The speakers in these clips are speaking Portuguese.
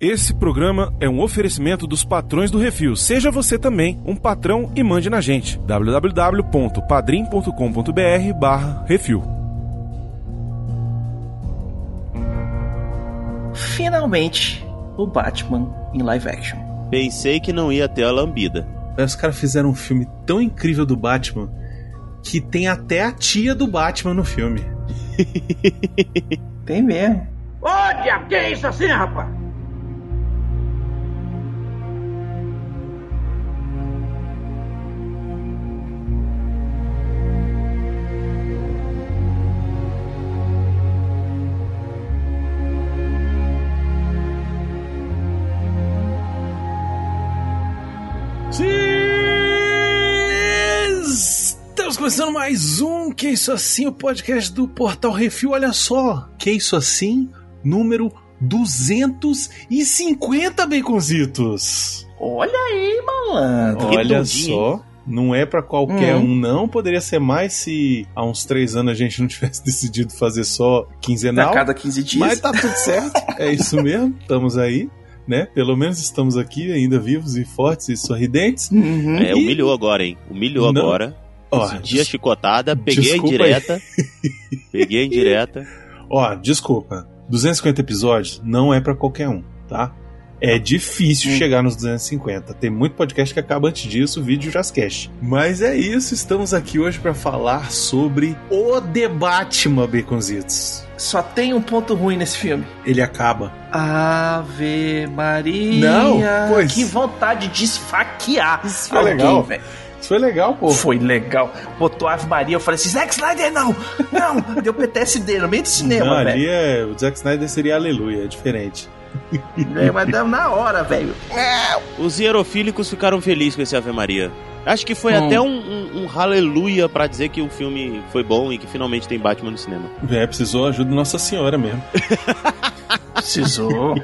Esse programa é um oferecimento dos patrões do Refil. Seja você também um patrão e mande na gente. www.padrim.com.br barra Refil. Finalmente, o Batman em live action. Pensei que não ia ter a lambida. Os caras fizeram um filme tão incrível do Batman que tem até a tia do Batman no filme. Tem mesmo. Ô, diabo, que é isso assim, rapaz? Começando mais um Que Isso Assim, o podcast do Portal Refil. Olha só, Que Isso Assim, número 250 baconzitos. Olha aí, malandro. Olha só. Não é pra qualquer Hum. um, não. Poderia ser mais se há uns três anos a gente não tivesse decidido fazer só A quinzenal. cada 15 dias. Mas tá tudo certo. É isso mesmo. Estamos aí, né? Pelo menos estamos aqui ainda vivos e fortes e sorridentes. Uhum. É, humilhou agora, hein? Humilhou Não. agora. Ó, Esse dia chicotada, peguei a desculpa indireta. peguei a indireta. Ó, desculpa. 250 episódios não é pra qualquer um, tá? É difícil Hum. chegar nos 250. Tem muito podcast que acaba antes disso, vídeo já esquece. Mas é isso, estamos aqui hoje pra falar sobre o Batman, Baconzitos. Só tem um ponto ruim nesse filme. Ele acaba. Ave Maria. Não, pois. Que vontade de esfaquear. Isso foi alguém, legal. velho. Isso foi legal, pô. Foi legal. Botou Ave Maria, eu falei assim, Zack Snyder não! Não! Deu PTSD no meio do Não, cinema, ali velho. é. O Zack Snyder seria aleluia, é diferente. É, mas deu na hora, velho. Os hierofílicos ficaram felizes com esse Ave Maria. Acho que foi Hum. até um, um, um aleluia pra dizer que o filme foi bom e que finalmente tem Batman no cinema. É, precisou ajuda Nossa Senhora mesmo. Precisou.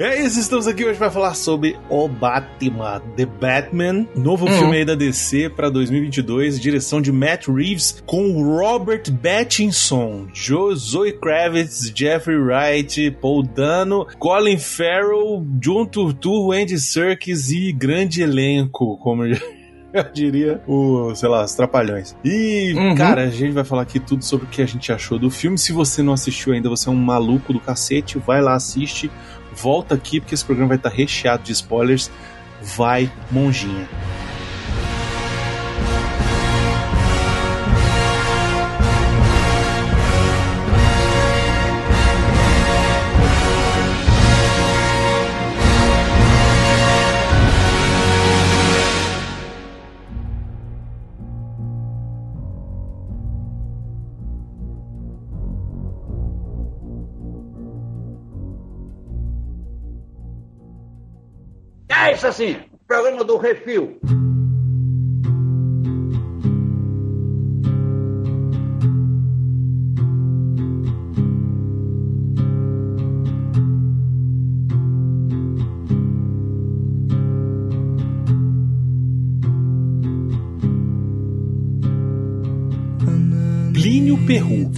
É isso, estamos aqui hoje para falar sobre O Batman, The Batman, novo Hum. filme aí da DC para 2022, direção de Matt Reeves com Robert Pattinson, Jo- Zoe Kravitz, Jeffrey Wright, Paul Dano, Colin Farrell, John Turturro, Andy Serkis e grande elenco, como eu diria, o, sei lá, os Trapalhões. E, Uhum. cara, a gente vai falar aqui tudo sobre o que a gente achou do filme. Se você não assistiu ainda, você é um maluco do cacete, vai lá, assiste, volta aqui, porque esse programa vai estar recheado de spoilers. Vai, monjinha. Isso assim, programa do Refil. Plínio Perru,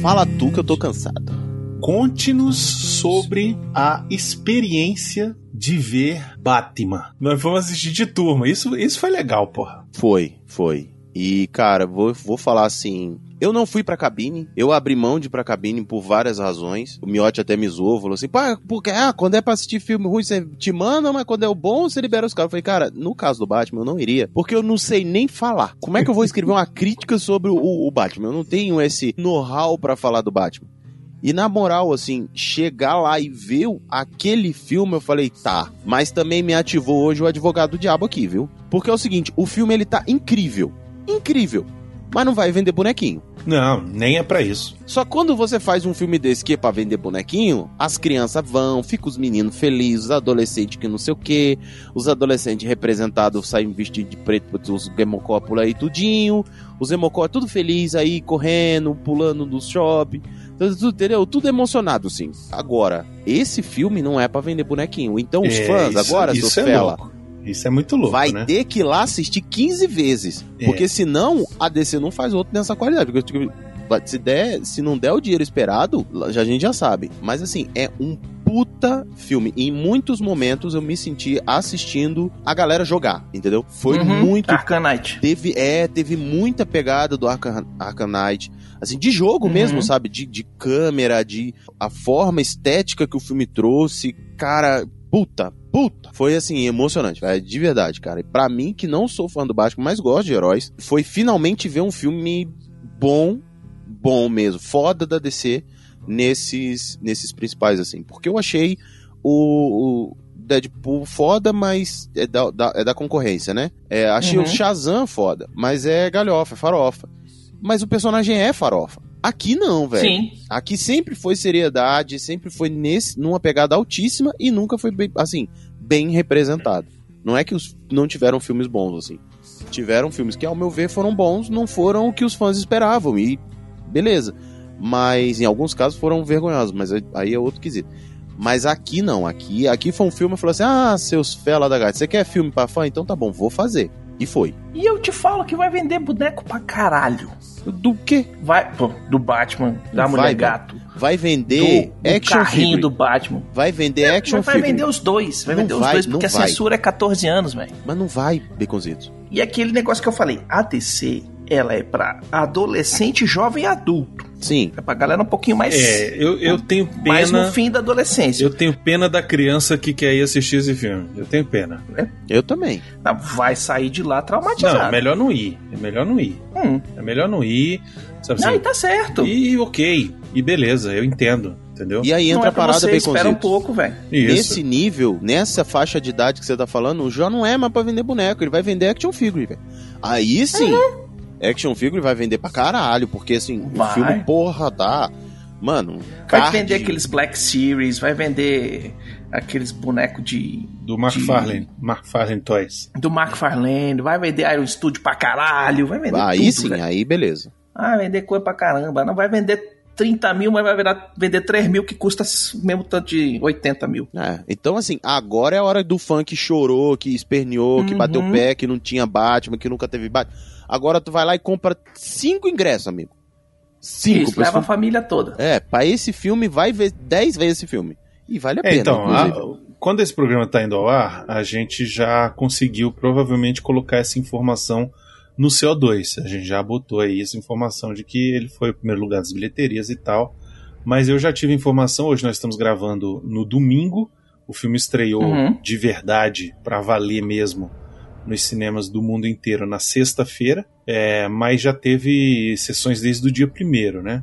Fala tu que eu tô cansado. conte-nos sobre a experiência de ver Batman. Nós fomos assistir de turma, isso, isso foi legal, porra. Foi, foi. E, cara, vou, vou falar assim. Eu não fui pra cabine, eu abri mão de ir pra cabine por várias razões. O Miotti até me zoou, falou assim: pá, porque, ah, quando é pra assistir filme ruim, você te manda, mas quando é o bom, você libera os caras. Eu falei, cara, no caso do Batman, eu não iria, porque eu não sei nem falar. Como é que eu vou escrever uma crítica sobre o, o Batman? Eu não tenho esse know-how pra falar do Batman. E na moral, assim, chegar lá e ver aquele filme, eu falei, tá. Mas também me ativou hoje o advogado do diabo aqui, viu? Porque é o seguinte, o filme ele tá incrível. Incrível. Mas não vai vender bonequinho. Não, nem é pra isso. Só quando você faz um filme desse que é pra vender bonequinho, as crianças vão, ficam os meninos felizes, os adolescentes que não sei o que, os adolescentes representados saem vestidos de preto, os gemocó por aí tudinho, os gemocó tudo feliz aí, correndo, pulando do shopping, tudo, tudo, entendeu? Tudo emocionado, sim. Agora, esse filme não é pra vender bonequinho. Então os É, fãs, isso- agora, isso seu é fela, louco. Isso é muito louco, vai né? ter que ir lá assistir 15 vezes. É. Porque senão a DC não faz outro nessa qualidade. Porque, tipo, se, der, se não der o dinheiro esperado, já, a gente já sabe. Mas assim, é um puta filme. Em muitos momentos eu me senti assistindo a galera jogar, entendeu? Foi Uhum. muito. Arcanite. Teve, é, teve muita pegada do Arca- Arcanite. Assim, de jogo Uhum. mesmo, sabe? De, de câmera, de a forma estética que o filme trouxe. Cara, puta, puta. Foi assim, emocionante, velho. De verdade, cara. E pra mim, que não sou fã do Batman, mas gosto de heróis, foi finalmente ver um filme bom, bom mesmo, foda da DC nesses, nesses principais, assim. Porque eu achei o, o Deadpool foda, mas é da, da- é da concorrência, né? É, achei Uhum. o Shazam foda, mas é galhofa, é farofa. Mas o personagem é farofa. Aqui não, velho. Sim. Aqui sempre foi seriedade, sempre foi nesse, numa pegada altíssima e nunca foi bem, assim, bem representado. Não é que os não tiveram filmes bons, assim. Tiveram filmes que, ao meu ver, foram bons, não foram o que os fãs esperavam. E beleza. Mas em alguns casos foram vergonhosos, mas aí é outro quesito. Mas aqui não, aqui, aqui foi um filme que falou assim: ah, seus fela da gata, você quer filme pra fã? Então tá bom, vou fazer. E foi. E eu te falo que vai vender boneco pra caralho. Do quê? Vai, do Batman, da Vai, Mulher vai. Gato, Vai do, vender do action carrinho figure. do Batman. Vai vender action Mas vai figure. vender os dois, vai Não vender vai, os dois, porque a vai. censura é 14 anos, velho. Mas não vai, Baconzitos. E aquele negócio que eu falei, a DC, ela é pra adolescente, jovem e adulto. Sim. É pra galera um pouquinho mais, É, eu, eu tenho mais no pena. fim da adolescência. Eu tenho pena da criança que quer ir assistir esse filme. Eu tenho pena. Eu também. Não, Vai sair de lá traumatizado. Não, é melhor não ir. É melhor não ir. Hum. É melhor não ir. Sabe Não, assim? e tá certo. E ok. E beleza, eu entendo. Entendeu? E aí Não entra é a parada, você, espera um pouco, velho. Isso. Nesse nível, nessa faixa de idade que você tá falando, já não é mais pra vender boneco, ele vai vender action figure, velho. Aí sim, action figure vai vender pra caralho, porque assim, o Vai. filme, porra, tá. Mano, Vai card- vender aqueles Black Series, vai vender aqueles bonecos de. Do McFarlane. McFarlane Toys. do McFarlane, vai vender Iron Studio pra caralho, vai vender Aí tudo, sim, velho. aí beleza. Ah, vai vender coisa pra caramba. Não vai vender 30 mil, mas vai virar, vender 3 mil que custa mesmo tanto de 80 mil. É, então assim, agora é a hora do fã que chorou, que esperneou, que Uhum. bateu o pé, que não tinha Batman, que nunca teve Batman. Agora tu vai lá e compra cinco ingressos, amigo. Cinco. Isso, leva a família toda. É, pra esse filme vai ver 10 vezes esse filme. E vale a É, pena. então, a- quando esse programa está indo ao ar, a gente já conseguiu provavelmente colocar essa informação no CO2. A gente já botou aí essa informação de que ele foi o primeiro lugar das bilheterias e tal. Mas eu já tive informação, hoje nós estamos gravando no domingo. O filme estreou Uhum. de verdade, para valer mesmo, nos cinemas do mundo inteiro na sexta-feira. É, mas já teve sessões desde o dia primeiro, né?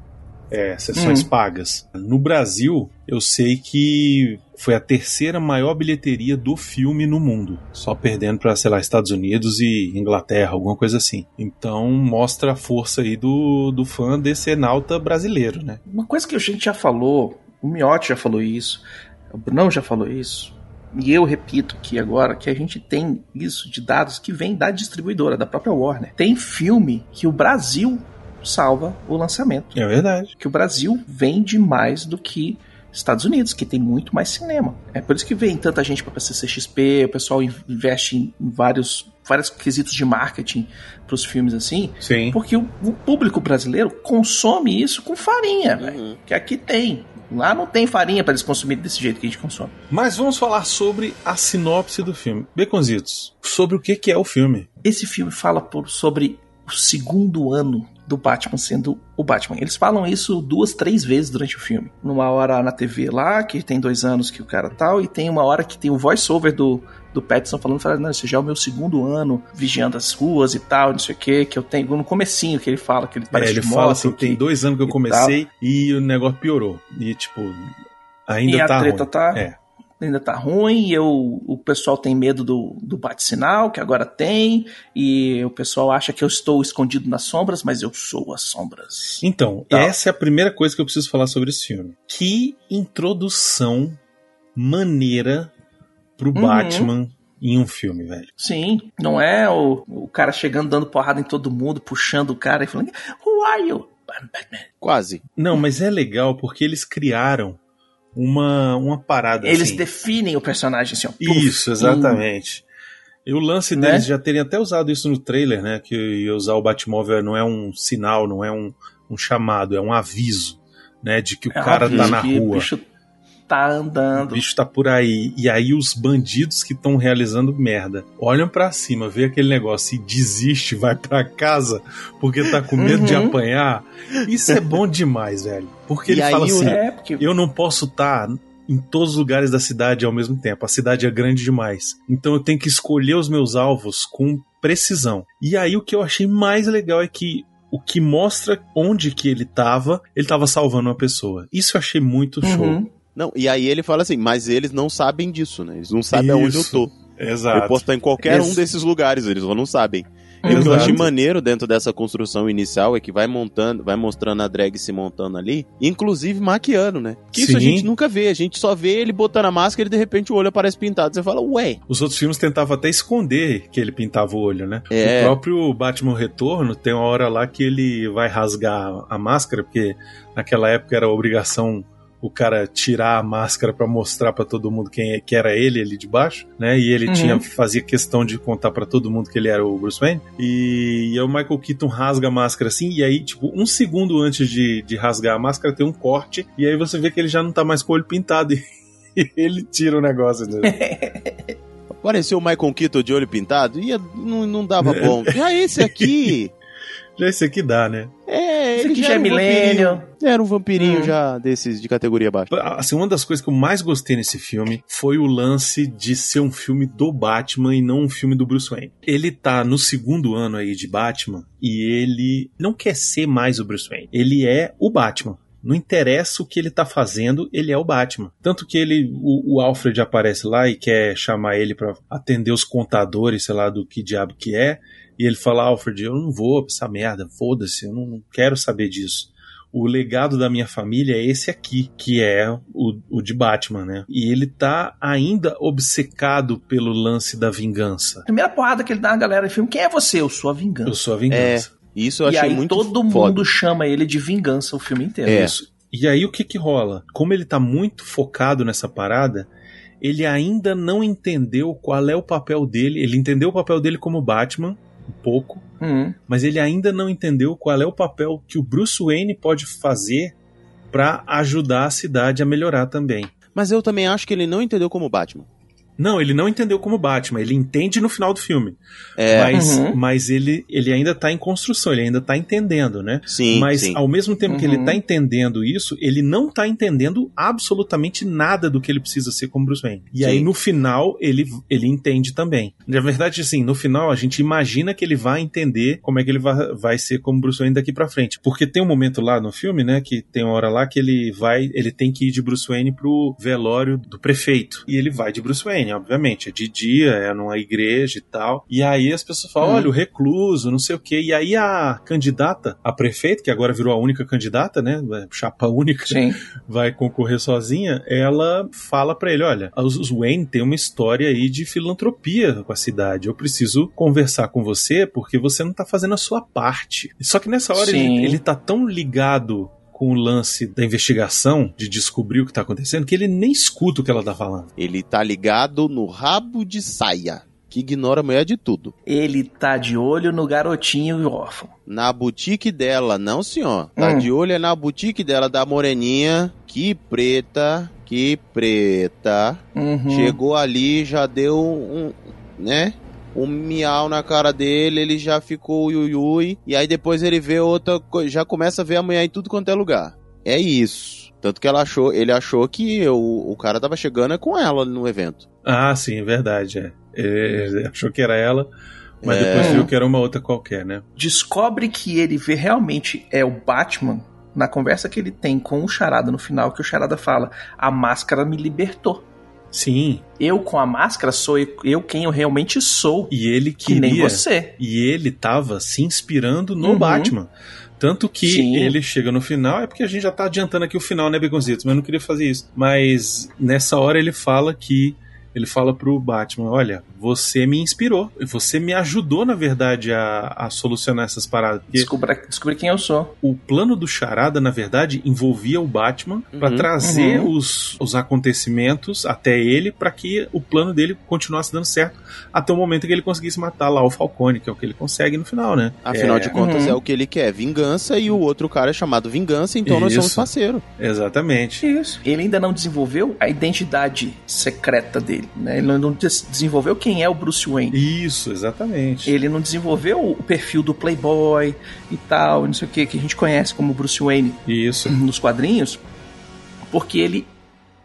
É, sessões Hum. pagas. No Brasil, eu sei que foi a terceira maior bilheteria do filme no mundo, só perdendo para, sei lá, Estados Unidos e Inglaterra, alguma coisa assim. Então mostra a força aí do, do fã desse Enalta brasileiro, né? Uma coisa que a gente já falou, o Miotti já falou isso, o Brunão já falou isso, e eu repito aqui agora que a gente tem isso de dados que vem da distribuidora, da própria Warner. Tem filme que o Brasil salva o lançamento. É verdade. Que o Brasil vende mais do que Estados Unidos, que tem muito mais cinema. É por isso que vem tanta gente para CCXP, o pessoal investe em vários, vários quesitos de marketing para os filmes assim, Sim. porque o, o público brasileiro consome isso com farinha, velho. Uhum. Que aqui tem. Lá não tem farinha para eles consumirem desse jeito que a gente consome. Mas vamos falar sobre a sinopse do filme. Beconzitos, sobre o que, que é o filme. Esse filme fala por, sobre o segundo ano do Batman sendo o Batman. Eles falam isso duas, três vezes durante o filme. Numa hora na TV lá, que tem dois anos que o cara tal, e tem uma hora que tem o voice-over do, do Pattinson falando, falando, não, esse já é o meu segundo ano vigiando as ruas e tal, não sei o que, que eu tenho no comecinho que ele fala, que ele É, parece ele de fala assim, que- tem dois anos que eu e comecei e o negócio piorou. E tipo, ainda e a tá treta ruim. tá É. ainda tá ruim, e eu, o pessoal tem medo do, do bate-sinal, que agora tem, e o pessoal acha que eu estou escondido nas sombras, mas eu sou as sombras. Então, Tá. essa é a primeira coisa que eu preciso falar sobre esse filme. Que introdução maneira pro Uhum. Batman em um filme, velho. Sim, não é o, o cara chegando dando porrada em todo mundo, puxando o cara e falando, Who are you? I'm Batman. Quase. Não, mas é legal porque eles criaram uma, uma parada Eles assim. definem o personagem assim, ó. Isso, exatamente. E o lance Né? deles já terem até usado isso no trailer, né? Que usar o Batmóvel não é um sinal, não é um, um chamado, é um aviso, né, de que o É cara óbvio tá na rua. Bicho tá O andando. bicho tá por aí. E aí os bandidos que estão realizando merda olham pra cima, vê aquele negócio e desiste, vai pra casa porque tá com medo de Uhum. apanhar. Isso é bom demais, velho. Porque E ele fala o- assim: É, porque eu não posso estar em todos os lugares da cidade ao mesmo tempo. A cidade é grande demais. Então eu tenho que escolher os meus alvos com precisão. E aí o que eu achei mais legal é que o que mostra onde que ele tava, ele tava salvando uma pessoa. Isso eu achei muito show. Uhum. Não, e aí ele fala assim, mas eles não sabem disso, né? Eles não sabem aonde eu Isso. tô. Exato. Eu posso estar em qualquer um desses lugares, eles não sabem. E o que eu achei maneiro dentro dessa construção inicial é que vai montando, vai mostrando a drag se montando ali, inclusive maquiando, né? Que isso a Sim. gente nunca vê, a gente só vê ele botando a máscara e de repente o olho aparece pintado. Você fala, ué. Os outros filmes tentavam até esconder que ele pintava o olho, né? É. O próprio Batman Retorno tem uma hora lá que ele vai rasgar a máscara, porque naquela época era obrigação o cara tirar a máscara pra mostrar pra todo mundo quem é- que era ele ali de baixo, né? E ele Uhum. tinha fazia questão de contar pra todo mundo que ele era o Bruce Wayne. E, e aí o Michael Keaton rasga a máscara assim, e aí, tipo, um segundo antes de, de rasgar a máscara tem um corte, e aí você vê que ele já não tá mais com o olho pintado. E ele tira o negócio dele. Apareceu o Michael Keaton de olho pintado, ia, não, não dava É. bom. Já esse aqui, Já esse aqui dá, né? é, Esse ele aqui já já é um milênio. vampirinho. Era um vampirinho Hum. já desses de categoria baixa. Assim, uma das coisas que eu mais gostei nesse filme foi o lance de ser um filme do Batman e não um filme do Bruce Wayne. Ele tá no segundo ano aí de Batman e ele não quer ser mais o Bruce Wayne. Ele é o Batman. Não interessa o que ele tá fazendo, ele é o Batman. Tanto que ele, o, o Alfred aparece lá e quer chamar ele pra atender os contadores, sei lá, do que diabo que é. E ele fala, Alfred, eu não vou pra essa merda, foda-se, eu não, não quero saber disso o legado da minha família é esse aqui, que é o, o de Batman, né? E ele tá ainda obcecado pelo lance da vingança. Primeira porrada que ele dá na galera do filme, quem é você? Eu sou a vingança. Eu sou a vingança. Isso eu e achei aí muito todo foda. mundo chama ele de vingança o filme inteiro. É. Isso. E aí o que que rola? Como ele tá muito focado nessa parada, ele ainda não entendeu qual é o papel dele. Ele entendeu o papel dele como Batman, um pouco, Uhum. mas ele ainda não entendeu qual é o papel que o Bruce Wayne pode fazer pra ajudar a cidade a melhorar também. Mas eu também acho que ele não entendeu como Batman. Não, ele não entendeu como Batman, ele entende no final do filme. É, mas Uhum. mas ele, ele ainda tá em construção, ele ainda tá entendendo, né? sim, mas sim. ao mesmo tempo que Uhum. ele tá entendendo isso, ele não tá entendendo absolutamente nada do que ele precisa ser como Bruce Wayne. E Sim. aí no final ele, ele entende também. Na verdade, assim, no final a gente imagina que ele vai entender como é que ele vai, vai ser como Bruce Wayne daqui pra frente. Porque tem um momento lá no filme, né, que tem uma hora lá que ele vai, ele tem que ir de Bruce Wayne pro velório do prefeito. E ele vai de Bruce Wayne, obviamente. É de dia, é numa igreja e tal. E aí as pessoas falam, Uhum. olha, o recluso, não sei o quê. E aí a candidata a prefeito, que agora virou a única candidata, né, chapa única, Sim. vai concorrer sozinha, ela fala pra ele, olha, os Wayne tem uma história aí de filantropia com a cidade. Eu preciso conversar com você porque você não tá fazendo a sua parte. Só que nessa hora ele, ele tá tão ligado com o lance da investigação, de descobrir o que tá acontecendo, que ele nem escuta o que ela tá falando. Ele tá ligado no rabo de saia, que ignora a mulher de tudo. Ele tá de olho no garotinho órfão. Na boutique dela, não senhor. Tá Hum. de olho é na boutique dela da moreninha. Que preta, que preta. Uhum. Chegou ali, já deu um, né? Um miau na cara dele, ele já ficou ui, ui, ui. E aí depois ele vê outra coisa, já começa a ver a mulher em tudo quanto é lugar. É isso. Tanto que ela achou, ele achou que o, o cara tava chegando é com ela no evento. Ah, sim, é verdade, é. Ele achou que era ela, mas É. depois viu que era uma outra qualquer, né? Descobre que ele vê realmente é o Batman na conversa que ele tem com o Charada no final, que o Charada fala: A máscara me libertou. Sim, Eu com a máscara sou eu, quem eu realmente sou. e ele Que nem queria você. E ele tava se inspirando no Uhum. Batman. Tanto que Sim. ele chega no final, é porque a gente já tá adiantando aqui o final, né, Beconzitos? Mas eu não queria fazer isso. Mas nessa hora ele fala que ele fala pro Batman: Olha, você me inspirou, você me ajudou, na verdade, a, a solucionar essas paradas. Porque Descubra, descobrir quem eu sou. o plano do Charada, na verdade, envolvia o Batman pra trazer Uhum. os, os acontecimentos até ele pra que o plano dele continuasse dando certo até o momento que ele conseguisse matar lá o Falcone, que é o que ele consegue no final, né? Afinal É, de contas, Uhum. é o que ele quer: vingança, e o outro cara é chamado vingança, então nós somos Isso. parceiros. Exatamente. Isso. Ele ainda não desenvolveu a identidade secreta dele, né? Ele não des- desenvolveu quem é o Bruce Wayne. Isso, exatamente. Ele não desenvolveu o perfil do Playboy e tal, não sei o que, que a gente conhece como Bruce Wayne Isso. nos quadrinhos, porque ele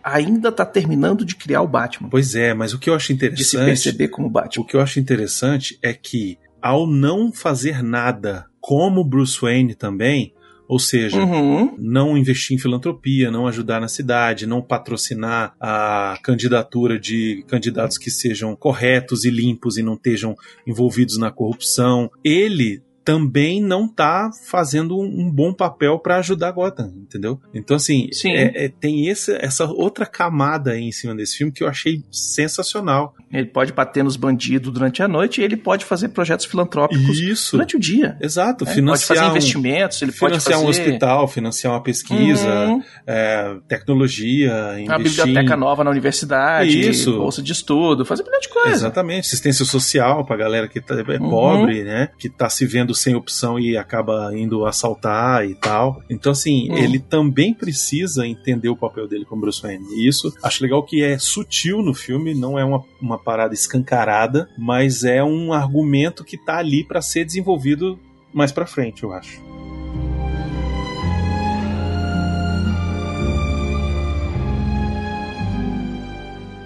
ainda tá terminando de criar o Batman, Pois é, mas o que eu acho de se interessante. perceber como Batman. O que eu acho interessante é que, ao não fazer nada como Bruce Wayne também, ou seja, Uhum. não investir em filantropia, não ajudar na cidade, não patrocinar a candidatura de candidatos que sejam corretos e limpos e não estejam envolvidos na corrupção, ele também não tá fazendo um bom papel para ajudar Gotham, entendeu? Então, assim, Sim. é- é- tem esse- essa outra camada aí em cima desse filme que eu achei sensacional. Ele pode bater nos bandidos durante a noite e ele pode fazer projetos filantrópicos Isso. durante o dia. Exato, né? Ele pode fazer financiar, investimentos, ele pode financiar fazer um hospital, financiar uma pesquisa, Uhum. é, tecnologia, uma investir biblioteca em- nova na universidade, Isso. bolsa de estudo, fazer um milhão de coisa. Exatamente, assistência social pra galera que tá, é Uhum. pobre, né? Que tá se vendo sem opção e acaba indo assaltar e tal. Então, assim, Uhum. ele também precisa entender o papel dele como Bruce Wayne. E isso, acho legal que é sutil no filme, não é uma, uma parada escancarada, mas é um argumento que tá ali pra ser desenvolvido mais pra frente, eu acho.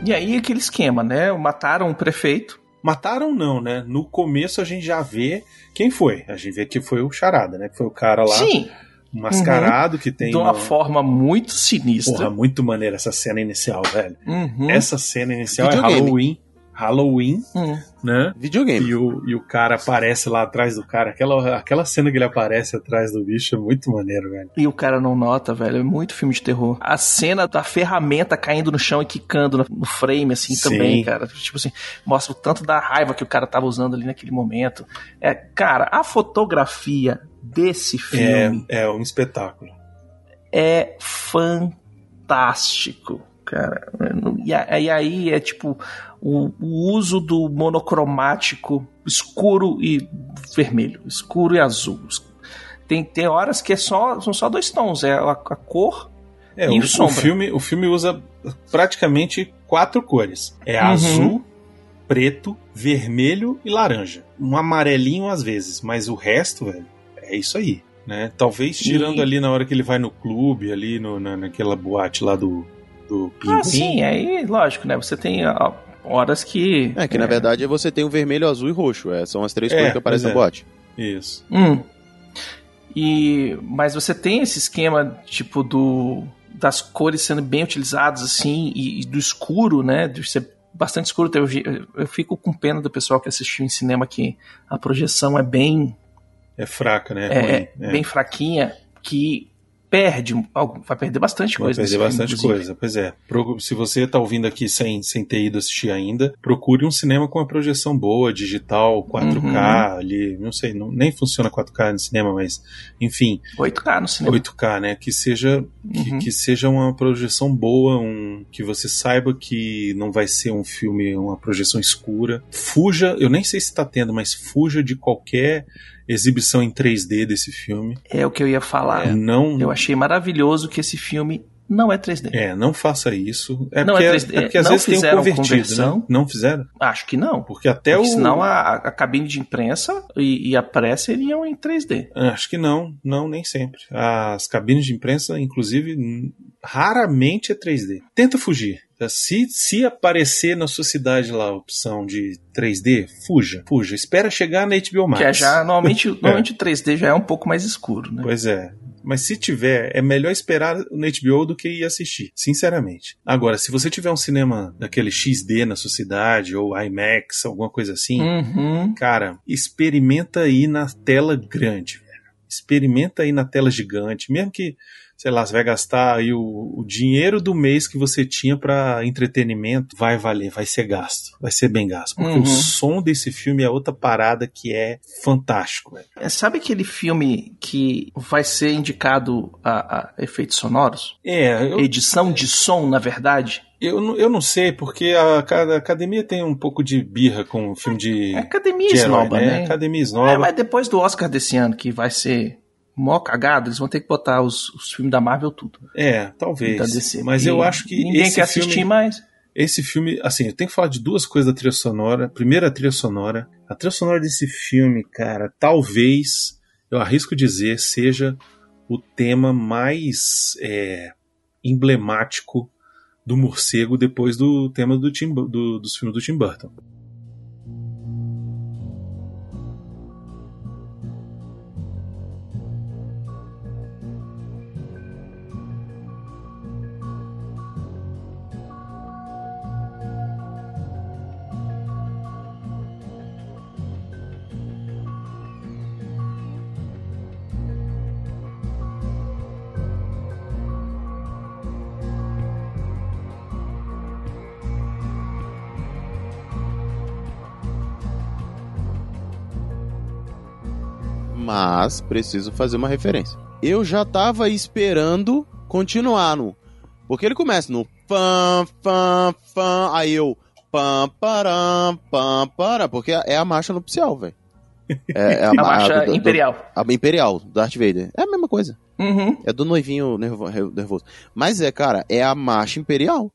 E aí aquele esquema, né? Mataram o prefeito. Mataram não, né? No começo a gente já vê quem foi. A gente vê que foi o Charada, né? Que foi o cara lá, Sim, mascarado, que tem de uma uma- forma muito sinistra. Porra, muito maneira essa cena inicial, velho. Uhum. Essa cena inicial é Videogame. Halloween. Halloween, Hum. Né? Videogame. E o, e o cara aparece lá atrás do cara. Aquela, aquela cena que ele aparece atrás do bicho é muito maneiro, velho. E o cara não nota, velho. É muito filme de terror. A cena da ferramenta caindo no chão e quicando no- frame, assim, Sim. também, cara. Tipo assim, mostra o tanto da raiva que o cara tava usando ali naquele momento. É, cara, a fotografia desse filme É, é um espetáculo. é, fantástico, cara. E aí é tipo o, o uso do monocromático escuro e vermelho, escuro e azul. Tem, tem horas que é só, são só dois tons, é a, a cor É, E o, o sombra. filme, o filme usa praticamente quatro cores. É Uhum. azul, preto, vermelho e laranja. Um amarelinho às vezes, mas o resto, velho, é isso aí. Né? Talvez tirando E- ali na hora que ele vai no clube, ali no, na, naquela boate lá do, do Pinguim. Ah, sim, aí, lógico, né? Você tem ó, horas que. É que na verdade você tem o vermelho, azul e roxo. É, são as três É, cores que aparecem no é. bote. Isso. Hum. E, mas você tem esse esquema, tipo, do das cores sendo bem utilizadas, assim, e, e do escuro, né? De ser bastante escuro. Eu, eu fico com pena do pessoal que assistiu em cinema que a projeção é bem, É fraca, né? é, é é. bem fraquinha, que perde, vai perder bastante Vai coisa. perder nesse filme, bastante inclusive. coisa, pois é. Se você tá ouvindo aqui sem, sem ter ido assistir ainda, procure um cinema com uma projeção boa, digital, 4K Uhum. ali, não sei, não- nem funciona 4K no cinema, mas enfim, 8K no cinema. 8K, né? Que seja, que, Uhum. que seja uma projeção boa, um, que você saiba que não vai ser um filme, uma projeção escura. Fuja, eu nem sei se tá tendo, mas fuja de qualquer exibição em 3D desse filme. É o que eu ia falar. Não, Eu achei maravilhoso que esse filme não é 3D. É, não faça isso. É Não porque, é é 3D. porque às Não vezes tem um fizeram convertido, conversão. né? Não fizeram? Acho que não. Porque até Porque o. senão a, a cabine de imprensa e, e a pressa iriam em 3D. Ah, Acho que não, não, nem sempre. As cabines de imprensa, inclusive, raramente é 3D. Tenta fugir. Se, se aparecer na sua cidade lá a opção de 3D, fuja, fuja. Espera chegar na HBO Max. Que é já, normalmente, normalmente o 3D já é um pouco mais escuro, né? Pois é. Mas se tiver, é melhor esperar no HBO do que ir assistir, sinceramente. Agora, se você tiver um cinema daquele XD na sua cidade, ou IMAX, alguma coisa assim, Uhum. cara, experimenta aí na tela grande. Experimenta aí na tela gigante, mesmo que sei lá, você vai gastar aí o, o dinheiro do mês que você tinha para entretenimento, vai valer, vai ser gasto, vai ser bem gasto. Porque Uhum. o som desse filme é outra parada que é fantástico, velho. É, Sabe aquele filme que vai ser indicado a, a efeitos sonoros? É, eu, Edição de som, na verdade? Eu, não- eu não sei, porque a, a academia tem um pouco de birra com o filme de. É academia de herói, esnoba, né? né? Academia É, esnoba. mas depois do Oscar desse ano, que vai ser mó cagado, eles vão ter que botar os, os filmes da Marvel tudo. É, talvez. DC. Mas E eu acho que Ninguém quer assistir filme, mais. esse filme, assim, eu tenho que falar de duas coisas da trilha sonora. Primeiro, a trilha sonora. A trilha sonora desse filme, cara, talvez, eu arrisco dizer, seja o tema mais é, emblemático do morcego depois do tema do Tim, do- dos filmes do Tim Burton. Mas preciso fazer uma referência. Eu já tava esperando continuar no. Porque ele começa no pam, pam, pam. Aí eu. Pam, param, pam, param. Porque é a marcha nupcial, velho. É, é A marcha do- do- imperial. a imperial, do Darth Vader. É a mesma coisa. Uhum. É do noivinho nervo- nervoso. Mas é, cara, é a marcha imperial.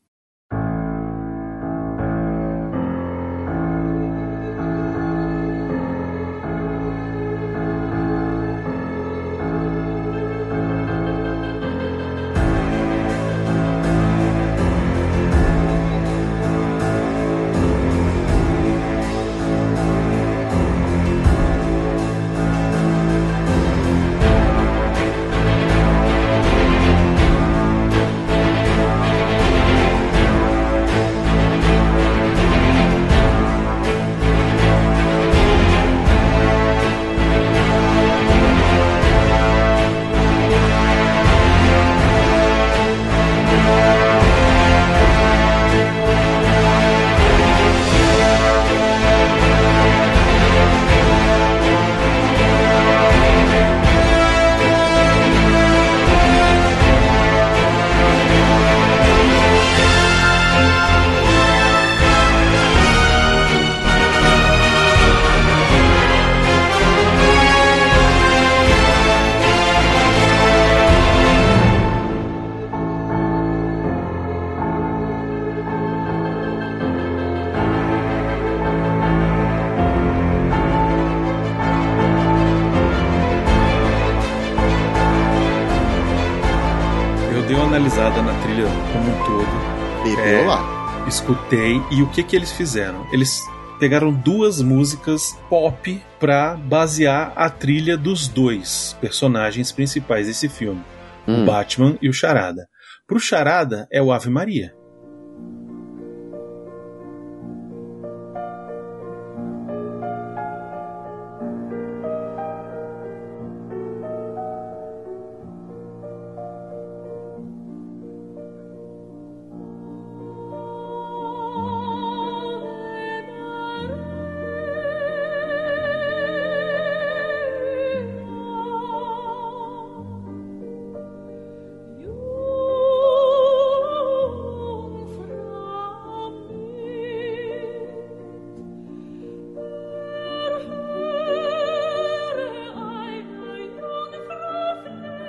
E o que que eles fizeram? Eles pegaram duas músicas pop pra basear a trilha dos dois personagens principais desse filme, Hum. o Batman e o Charada. Pro Charada é o Ave Maria.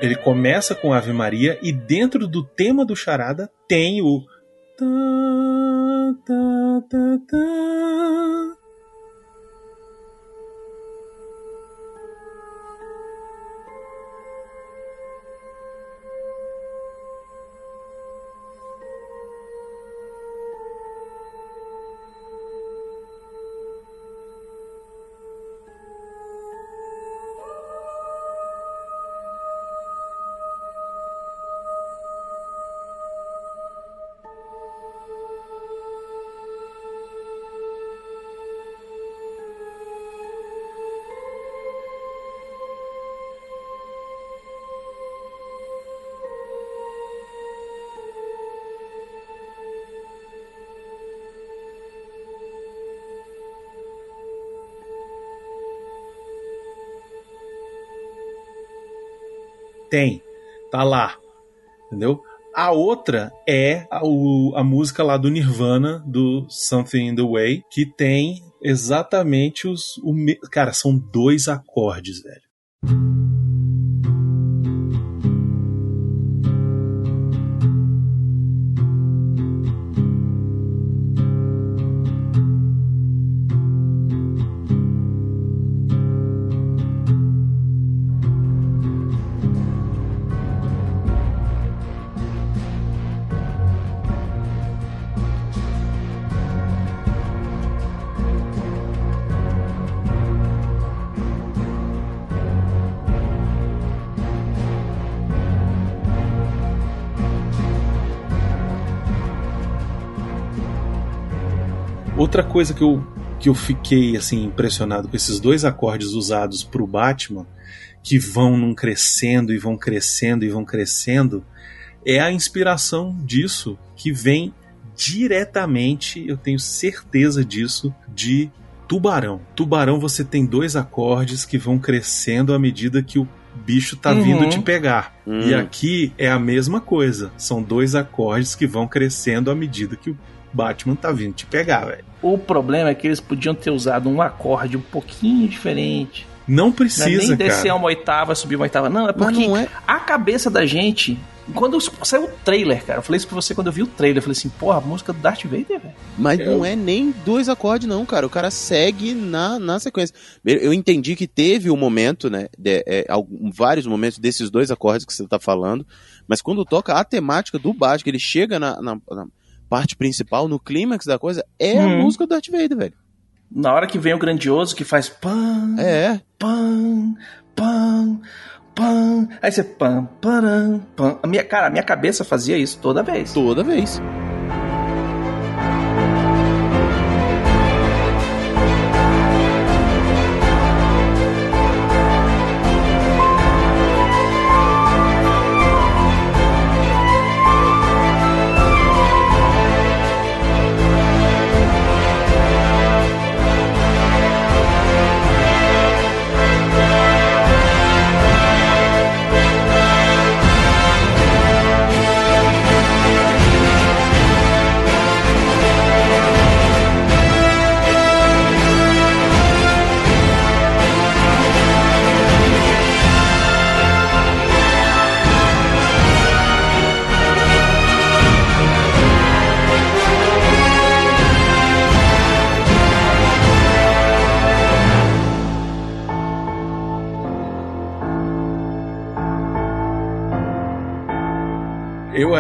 Ele começa com Ave Maria e dentro do tema do Charada tem o Tem. Tá lá. Entendeu? A outra é a, o- a música lá do Nirvana, do Something in the Way, que tem exatamente os. O, cara, são dois acordes, velho. Outra coisa que eu, que eu fiquei assim impressionado com esses dois acordes usados pro Batman, que vão num crescendo e vão crescendo e vão crescendo, é a inspiração disso que vem diretamente, eu tenho certeza disso, de Tubarão. Tubarão você tem dois acordes que vão crescendo à medida que o bicho tá Uhum. vindo te pegar. Hum. E aqui é a mesma coisa. São dois acordes que vão crescendo à medida que o Batman tá vindo te pegar, velho. O problema é que eles podiam ter usado um acorde um pouquinho diferente. Não Não é precisa, nem descer cara. uma oitava, subir uma oitava. Não, é porque não é. a cabeça da gente. Quando saiu o trailer, cara, eu falei isso pra você quando eu vi o trailer. Eu falei assim, porra, a música do Darth Vader, velho. Mas Eu- não é nem dois acordes, não, cara. O cara segue na, na sequência. Eu entendi que teve um momento, né? de- é, algum- vários momentos desses dois acordes que você tá falando. Mas quando toca a temática do baixo, que ele chega na, na- na parte principal, no clímax da coisa, é a Uhum. música do Darth Vader, velho. Na hora que vem o grandioso que faz pam, É. pam, pam, pam. Aí você pam, param, pam. A minha, cara, a minha cabeça fazia isso toda vez. Toda vez.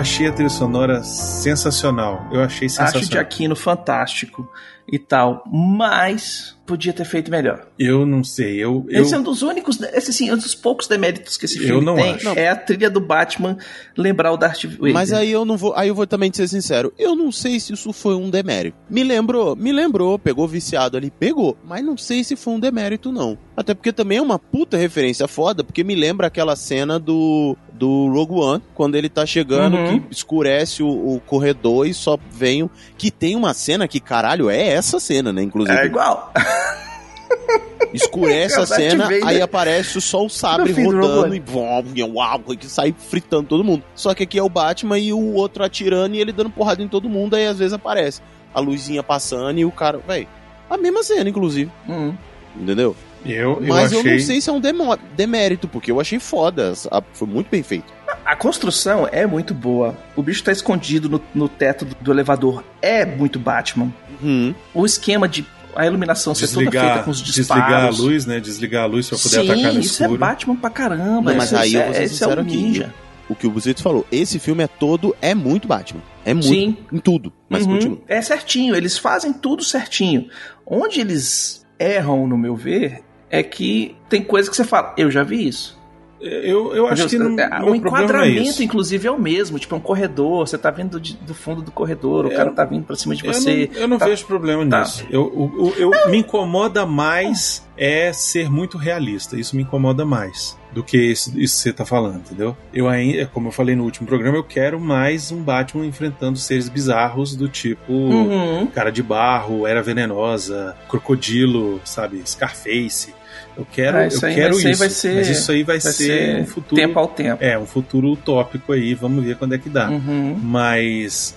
Achei a trilha sonora sensacional. Eu achei Acho o sensacional. Giacchino fantástico e tal, mas podia ter feito melhor. Eu não sei. Eu, eu, Esse é um dos únicos, esse sim, é um dos poucos deméritos que esse Eu filme não tem. acho. É a trilha do Batman lembrar o Darth Vader. Mas aí eu não vou. Aí eu vou também te ser sincero. Eu não sei se isso foi um demérito. Me lembrou, me lembrou, pegou viciado ali, pegou. Mas não sei se foi um demérito, não. Até porque também é uma puta referência foda, porque me lembra aquela cena do. Do Rogue One, quando ele tá chegando, Uhum. que escurece o, o corredor e só vem o. Que tem uma cena que, caralho, é essa cena, né? Inclusive. é igual. Escurece a cena, Vader. aí aparece só o sabre rodando e vom, uau, que sai fritando todo mundo. Só que aqui é o Batman e o outro atirando e ele dando porrada em todo mundo, aí às vezes aparece a luzinha passando e o cara, véi, a mesma cena, inclusive, Hum. entendeu? Eu, eu Mas eu achei. não sei se é um demo- demérito, porque eu achei foda, foi muito bem feito. A construção é muito boa. O bicho tá escondido no, no teto do, do elevador. É muito Batman. Hum, O esquema de a iluminação ser toda feita com os desligar a disparos. luz, né? Desligar a luz pra poder Sim, atacar no isso é. Batman pra caramba. Não, mas Esse- aí eu esse vou ser é- esse é aqui. o que o Buzito falou, esse filme é todo, é muito Batman. É muito, Sim. em tudo, mas Uhum. continua. É certinho, eles fazem tudo certinho. Onde eles erram, no meu ver, é que tem coisa que você fala, eu já vi isso. Eu, eu acho que não, o problema não é enquadramento, isso. inclusive, é o mesmo. Tipo, é um corredor, você tá vindo de- do fundo do corredor, o Eu- cara tá vindo pra cima de Eu você. não, eu não tá- vejo problema tá. nisso. Eu, o- o- eu, me incomoda mais é ser muito realista. Isso me incomoda mais do que isso, isso que você tá falando, entendeu? Eu ainda, como eu falei no último programa, eu quero mais um Batman enfrentando seres bizarros do tipo Uhum. cara de barro, era venenosa, crocodilo, sabe, Scarface. Eu quero, Ah, isso eu quero isso ser- mas isso aí vai, Vai ser, ser um futuro tempo ao tempo. é, um futuro utópico aí, vamos ver quando é que dá. Uhum. Mas,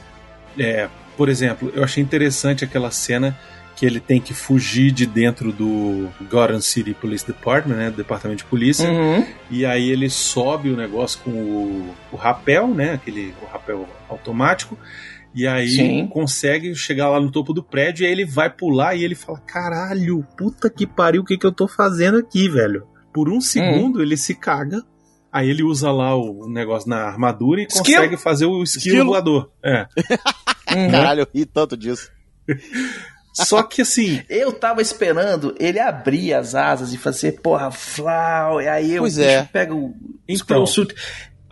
é, por exemplo, eu achei interessante aquela cena que ele tem que fugir de dentro do Gotham City Police Department, né, do departamento de polícia, Uhum. e aí ele sobe o negócio com o, o rapel, né, aquele o rapel automático, e aí Sim. consegue chegar lá no topo do prédio, e aí ele vai pular e ele fala: "Caralho, puta que pariu, o que que eu tô fazendo aqui, velho?" Por Hum. um segundo ele se caga. Aí ele usa lá o negócio na armadura e Esquilo? consegue fazer o esquilo, Esquilo? voador. É. Uhum. Caralho, eu ri tanto disso. Só que assim, Eu tava esperando ele abrir as asas e fazer, porra, flau, e aí eu Pois é. pega o. Então. suit.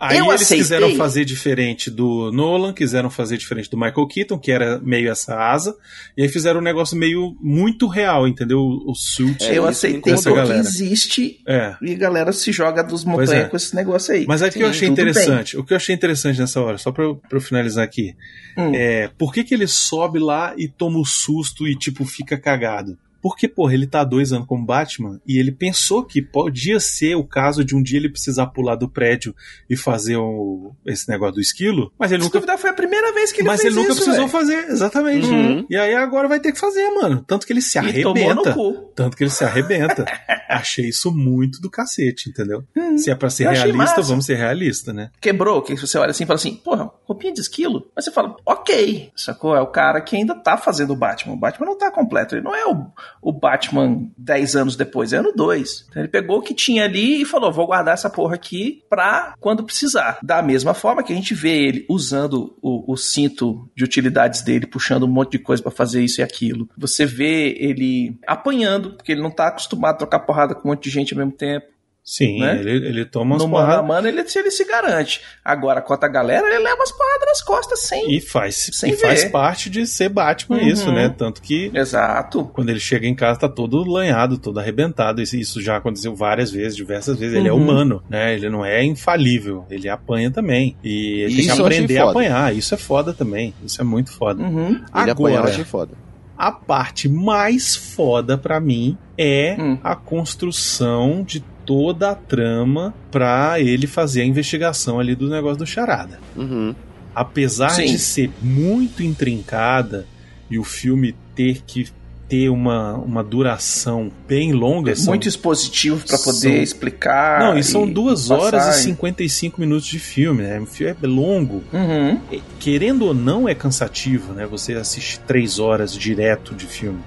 Aí Eu eles aceitei. quiseram fazer diferente do Nolan, quiseram fazer diferente do Michael Keaton, que era meio essa asa, e aí fizeram um negócio meio muito real, entendeu? O suit. É, eu isso aceitei porque galera. existe É. e a galera se joga dos montanhas é. com esse negócio aí. Mas aí o que eu Sim, achei tudo bem. interessante, o que eu achei interessante nessa hora, só pra eu, pra eu finalizar aqui, Hum. é por que, que ele sobe lá e toma o susto e, tipo, fica cagado? Porque, porra, ele tá há dois anos como Batman e ele pensou que podia ser o caso de um dia ele precisar pular do prédio e fazer o, esse negócio do esquilo, mas ele Se nunca duvidar, foi a primeira vez que ele mas fez ele nunca isso, precisou velho. fazer, exatamente. Uhum. E aí agora vai ter que fazer, mano. Tanto que ele se E tomou no arrebenta. cu. Tanto que ele se arrebenta. Achei isso muito do cacete, entendeu? Hum. Se é pra ser Eu realista, massa. vamos ser realista, né? Quebrou, que você olha assim e fala assim, porra, roupinha de esquilo. Mas você fala, ok, sacou? É o cara que ainda tá fazendo o Batman. O Batman não tá completo. Ele não é o, o Batman 10 anos depois, é ano 2. Então ele pegou o que tinha ali e falou, vou guardar essa porra aqui pra quando precisar. Da mesma forma que a gente vê ele usando o, o cinto de utilidades dele, puxando um monte de coisa pra fazer isso e aquilo. Você vê ele apanhando, porque ele não tá acostumado a trocar porrada com um monte de gente ao mesmo tempo. Sim, Né? ele, ele toma umas No mano porradas ele, ele se garante. Agora, contra a galera, ele leva as porradas nas costas sem. e faz, Sem e faz ver. parte de ser Batman Uhum. isso, né? Tanto que Exato. quando ele chega em casa tá todo lanhado, todo arrebentado. Isso, isso já aconteceu várias vezes, diversas vezes. Ele é Uhum. humano, né? Ele não é infalível, ele apanha também. E ele tem Isso que eu achei aprender a apanhar. Isso é foda também. Isso é muito foda. Uhum. Ele Agora, achei foda. a parte mais foda pra mim é Hum. a construção de toda a trama pra ele fazer a investigação ali do negócio do charada. Uhum. Apesar Sim. de ser muito intrincada e o filme ter que ter uma, uma duração bem longa, são- Muito expositivo pra poder são- explicar. não, e são duas horas passar e 55 minutos de filme, né? O filme é longo. Uhum. Querendo ou não, é cansativo, né? Você assiste três horas direto de filme.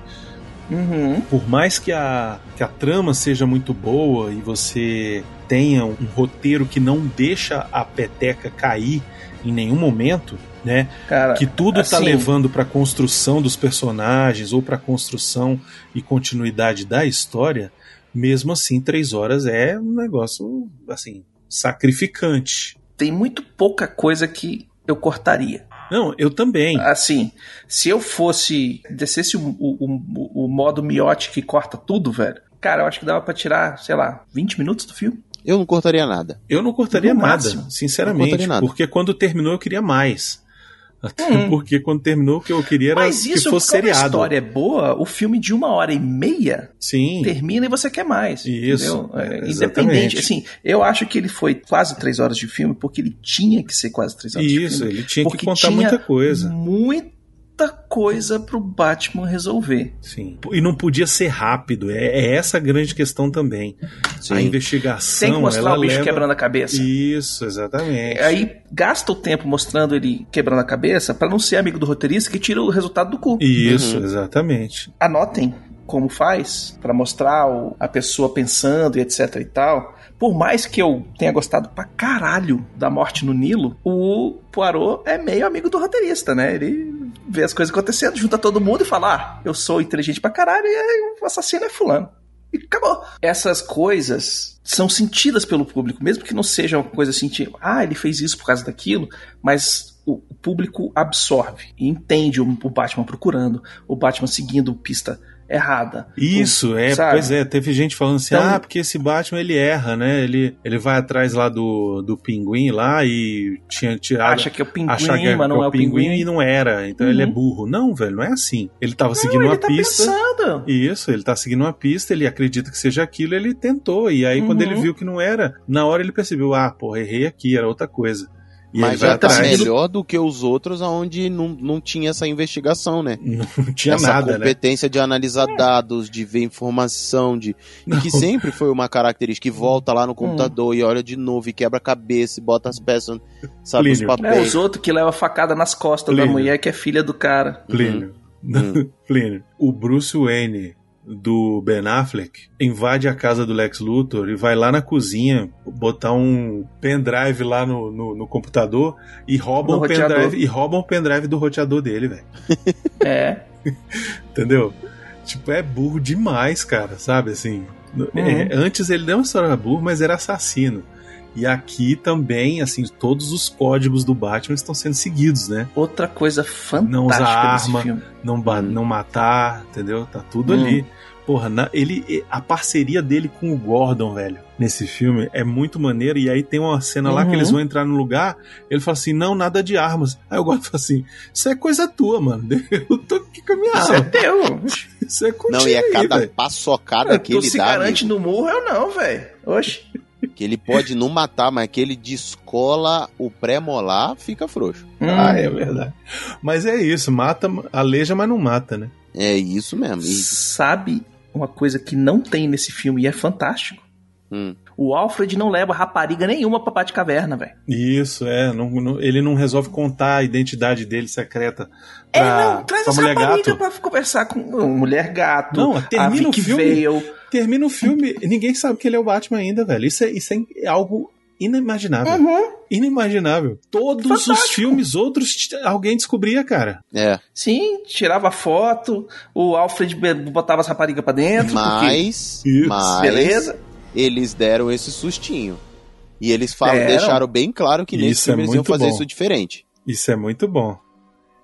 Uhum. por mais que a, que a trama seja muito boa e você tenha um, roteiro que não deixa a peteca cair em nenhum momento, né? Cara, Que tudo tá assim- levando pra construção dos personagens ou pra construção e continuidade da história, mesmo assim, três horas é um negócio, assim, sacrificante. tem muito pouca coisa que eu cortaria. Não, eu também. Assim, se eu fosse. descesse o, o, o, o modo miote que corta tudo, velho. Cara, eu acho que dava pra tirar, sei lá, 20 minutos do filme. Eu não cortaria nada. Eu não cortaria No nada, máximo. Não sinceramente, cortaria nada. porque quando terminou eu queria mais. Até Hum. porque quando terminou o que eu queria era Mas que isso, fosse como a seriado. história é boa, o filme de uma hora e meia Sim. termina e você quer mais. Isso? É, exatamente. Independente. Assim, eu acho que ele foi quase três horas de filme porque ele tinha que ser quase três horas de Isso, filme. ele tinha que contar tinha muita coisa. Muita coisa pro Batman resolver. Sim. E não podia ser rápido. É, é essa a grande questão também. A Sim. investigação. Tem que mostrar ela o bicho leva... quebrando a cabeça. Isso, exatamente. Aí gasta o tempo mostrando ele quebrando a cabeça pra não ser amigo do roteirista que tira o resultado do cu. Isso, Uhum. exatamente. Anotem como faz pra mostrar o- a pessoa pensando e etc e tal. Por mais que eu tenha gostado pra caralho da morte no Nilo, o Poirot é meio amigo do roteirista, né? Ele vê as coisas acontecendo, junta todo mundo e fala: Ah, eu sou inteligente pra caralho e o assassino é fulano. E acabou. Essas coisas são sentidas pelo público, mesmo que não seja uma coisa assim, tipo, ah, ele fez isso por causa daquilo, mas o público absorve e entende o Batman procurando, o Batman seguindo pista errada. Isso, é, sabe? pois é, teve gente falando assim, Então- ah, porque esse Batman ele erra, né? Ele, ele vai atrás lá do, do pinguim lá e tinha tirado. Acha que é o pinguim, achar que é, mas não que é o pinguim. e não era, então ele é Uhum. burro. Não, velho, não é assim. Ele tava seguindo Não, uma ele tá pista. pensando. Isso, ele tá seguindo uma pista, ele acredita que seja aquilo, ele tentou. E aí, quando Uhum. ele viu que não era, na hora ele percebeu, ah, porra, errei aqui, era outra coisa. E Mas já tá atrás. melhor do que os outros onde não, não tinha essa investigação, né? Não tinha essa nada, né? competência de analisar dados, de ver informação, de e que sempre foi uma característica que volta lá no Hum. computador e olha de novo e quebra a cabeça e bota as peças, sabe, os Plínio. É, papéis. os outros que levam facada nas costas da Plínio. mulher que é filha do cara. Plínio. Hum. Plínio. O Bruce Wayne do Ben Affleck invade a casa do Lex Luthor e vai lá na cozinha botar um pendrive lá no, no, no computador e rouba No um roteador. pendrive e rouba um pendrive do roteador dele, velho. É. Entendeu? Tipo, é burro demais, cara, sabe assim? Uhum. É, antes ele não só era burro, mas era assassino. E aqui também, assim, todos os códigos do Batman estão sendo seguidos, né? Outra coisa fantástica Não usar desse arma. filme. não, Hum. não matar, entendeu? Tá tudo Hum. ali. Porra, na- ele, a parceria dele com o Gordon, velho, nesse filme é muito maneiro. E aí tem uma cena lá que Uhum. eles vão entrar no lugar. Ele fala assim: não, nada de armas. Aí o Gordon fala assim: isso é coisa tua, mano. Eu tô aqui com a minha Isso é arma. teu. Isso é contigo. Não, e é aí, cada velho. paçocada que tu ele se dá, garante amigo, no murro, eu não, velho. Oxe. Que ele pode não matar, mas que ele descola o pré-molar, fica frouxo. Ah, Hum. é verdade. Mas é isso, mata, aleja, mas não mata, né? É isso mesmo. E- Sabe uma coisa que não tem nesse filme e é fantástico? hum. O Alfred não leva rapariga nenhuma pra Batcaverna, velho. Isso, é. não- não- ele não resolve contar a identidade dele secreta É, pra, não, traz pra essa mulher rapariga gato. pra conversar com mulher gato, Não, a termina o Vicky filme. Vale. Termina o filme, ninguém sabe que ele é o Batman ainda, velho. Isso é, isso é algo inimaginável. Uhum. Inimaginável. Todos os Fantástico. filmes outros alguém descobria, cara. É, Sim, tirava foto, o Alfred botava as raparigas pra dentro. porque- mas, Isso. mas Beleza? eles deram esse sustinho. E eles falam, Deram. deixaram bem claro que nesse Isso filme é eles iam fazer bom. isso diferente. Isso é muito bom.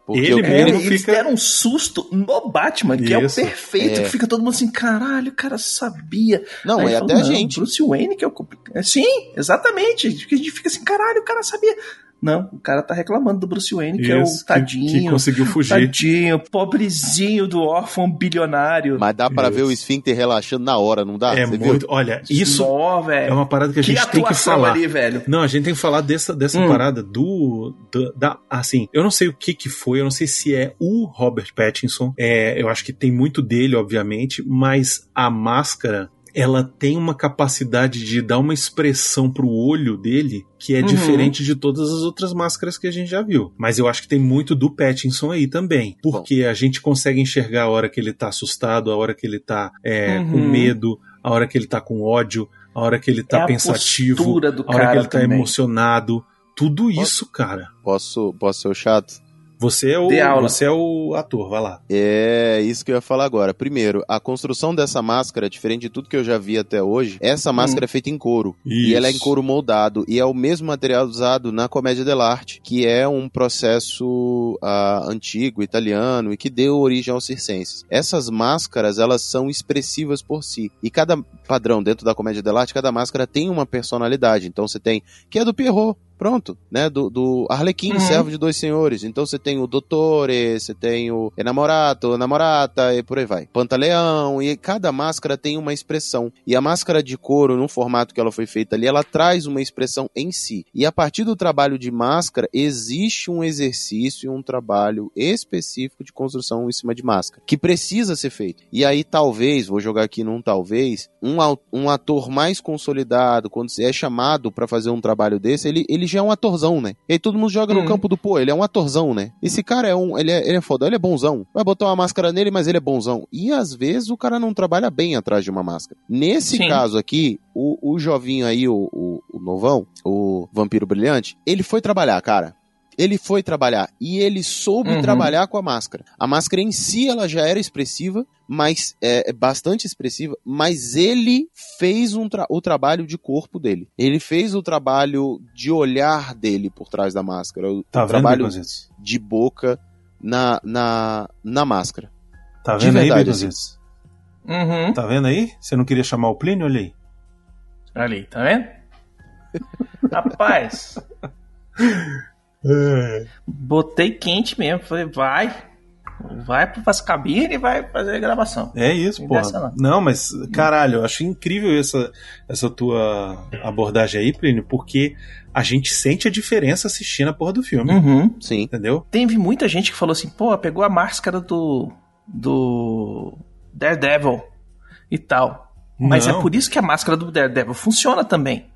Porque Ele É, mesmo eles fica- deram um susto no Batman, que é o Isso. perfeito, É. que fica todo mundo assim, caralho, o cara sabia. Não, Aí é até a não, gente. Bruce Wayne que é o complicado. Sim, exatamente. A gente fica assim, caralho, o cara sabia. Não, o cara tá reclamando do Bruce Wayne, que é o Isso, que- tadinho. Que, conseguiu fugir. Tadinho, pobrezinho do órfão bilionário. Mas dá pra Isso. ver o esfíncter relaxando na hora, não dá? É Você muito. Olha, isso velho. é uma parada que a que gente tem que atuação falar. ali, velho. Não, a gente tem que falar dessa, dessa Hum. parada do, do- da assim, eu não sei o que que foi, eu não sei se é o Robert Pattinson, é, eu acho que tem muito dele, obviamente, mas a máscara ela tem uma capacidade de dar uma expressão pro olho dele que é Uhum. diferente de todas as outras máscaras que a gente já viu. Mas eu acho que tem muito do Pattinson aí também. Porque a gente consegue enxergar a hora que ele tá assustado, a hora que ele tá é, com Uhum. medo, a hora que ele tá com ódio, a hora que ele tá é a pensativo, a hora que ele tá também. emocionado. Tudo isso, cara. Posso, posso ser o chato? Você é o, você é o ator, vai lá. É isso que eu ia falar agora. Primeiro, a construção dessa máscara, diferente de tudo que eu já vi até hoje, essa máscara é feita em couro. E ela é em Isso. couro moldado. E é o mesmo material usado na comédia dell'arte, que é um processo ah, antigo, italiano, e que deu origem aos circenses. Essas máscaras, elas são expressivas por si. E cada padrão dentro da comédia dell'arte, cada máscara tem uma personalidade. Então você tem, que é do Pierrot, pronto, né? Do, do Arlequim, Uhum. servo de dois senhores. Então você tem o Dottore, você tem o Enamorato, Namorata e por aí vai. Pantaleão, e cada máscara tem uma expressão. E a máscara de couro, no formato que ela foi feita ali, ela traz uma expressão em si. E a partir do trabalho de máscara, existe um exercício e um trabalho específico de construção em cima de máscara, que precisa ser feito. E aí, talvez, vou jogar aqui num talvez, um, um ator mais consolidado, quando é chamado pra fazer um trabalho desse, ele, ele é um atorzão, né? E aí todo mundo joga no Hum. campo do pô, ele é um atorzão, né? Esse cara é um, ele é, ele é foda, ele é bonzão. Vai botar uma máscara nele, mas ele é bonzão. E às vezes o cara não trabalha bem atrás de uma máscara. Nesse Sim. caso aqui, o, o jovinho aí, o, o, o novão, o vampiro brilhante, ele foi trabalhar, cara. Ele foi trabalhar e ele soube Uhum. trabalhar com a máscara. A máscara em si ela já era expressiva, mas é é bastante expressiva, mas ele fez um tra- o trabalho de corpo dele. Ele fez o trabalho de olhar dele por trás da máscara, o, Tá o vendo, trabalho de boca na, na, na máscara. Tá de vendo aí, verdade, Baconzitos? Uhum. Tá vendo aí? Você não queria chamar o Plínio? Olha aí. Ali, tá vendo? Rapaz, botei quente mesmo. Falei, vai. Vai para as cabines e vai fazer a gravação. É isso, dessa não. Não, mas, caralho, eu acho incrível essa, essa tua abordagem aí, Plínio, porque a gente sente a diferença assistindo a porra do filme. Uhum. Sim. Entendeu? Teve muita gente que falou assim, pô, pegou a máscara do. do. Daredevil e tal. Mas Não. é por isso que a máscara do Daredevil funciona também.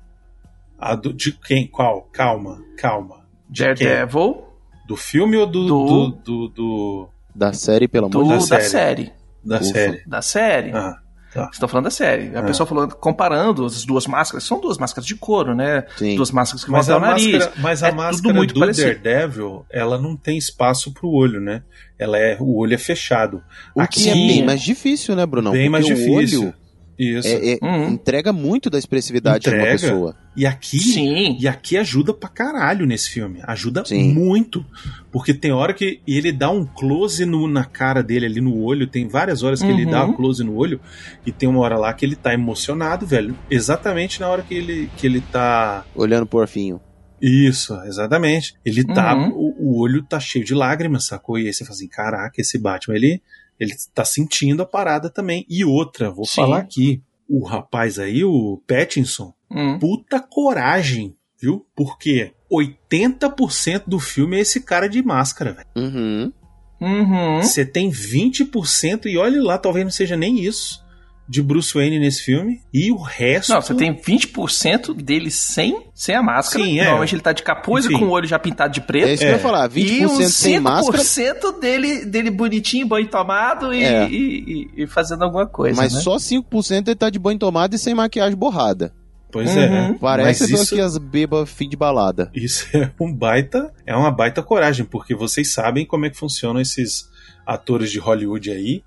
A do, de quem? Qual? Calma, calma. Quem? Daredevil Do filme ou do. Do- do, do, do- Da série, pelo amor de da, Deus. da série. da Ufa. série? Da série. Ah, tá. Estou falando da série. A Ah. pessoa falou, comparando as duas máscaras, são duas máscaras de couro, né? Sim. Duas máscaras que Mas vão a, até o nariz. máscara, mas a É tudo máscara muito do parecido. Daredevil, ela não tem espaço pro olho, né? Ela é, o olho é fechado. O Aqui que é bem mais difícil, né, Brunão? bem mais Porque difícil. O olho Isso. é- é- Uhum. entrega muito da expressividade de uma Entrega. pessoa. E aqui, Sim. e aqui ajuda pra caralho nesse filme. Ajuda Sim. muito. Porque tem hora que ele dá um close no- na cara dele ali no olho. Tem várias horas que ele Uhum. dá um close no olho. E tem uma hora lá que ele tá emocionado, velho. Exatamente na hora que ele, que ele tá. Olhando pro Orfinho. Isso, exatamente. Ele tá. Uhum. O, o olho tá cheio de lágrimas, sacou? E aí você fala assim: caraca, esse Batman, ele, ele tá sentindo a parada também. E outra, vou Sim. falar aqui. O rapaz aí, o Pattinson, Hum. puta coragem, viu? Porque 80% do filme é esse cara de máscara, velho. Uhum. Uhum. Você tem 20% e olhe lá, talvez não seja nem isso de Bruce Wayne nesse filme. E o resto. Não, você tem 20% dele sem, sem a máscara. Sim, é. Normalmente ele tá de capuz Enfim. e com o olho já pintado de preto. É isso que eu ia falar. 20% e uns sem máscara, 5% dele, dele bonitinho, banho tomado e, É. e- e- e fazendo alguma coisa. mas né? só 5% ele tá de banho tomado e sem maquiagem borrada. Pois Uhum. é. Parece Mas isso- que as bebas fim de balada. Isso é um baita, é uma baita coragem, porque vocês sabem como é que funcionam esses atores de Hollywood aí.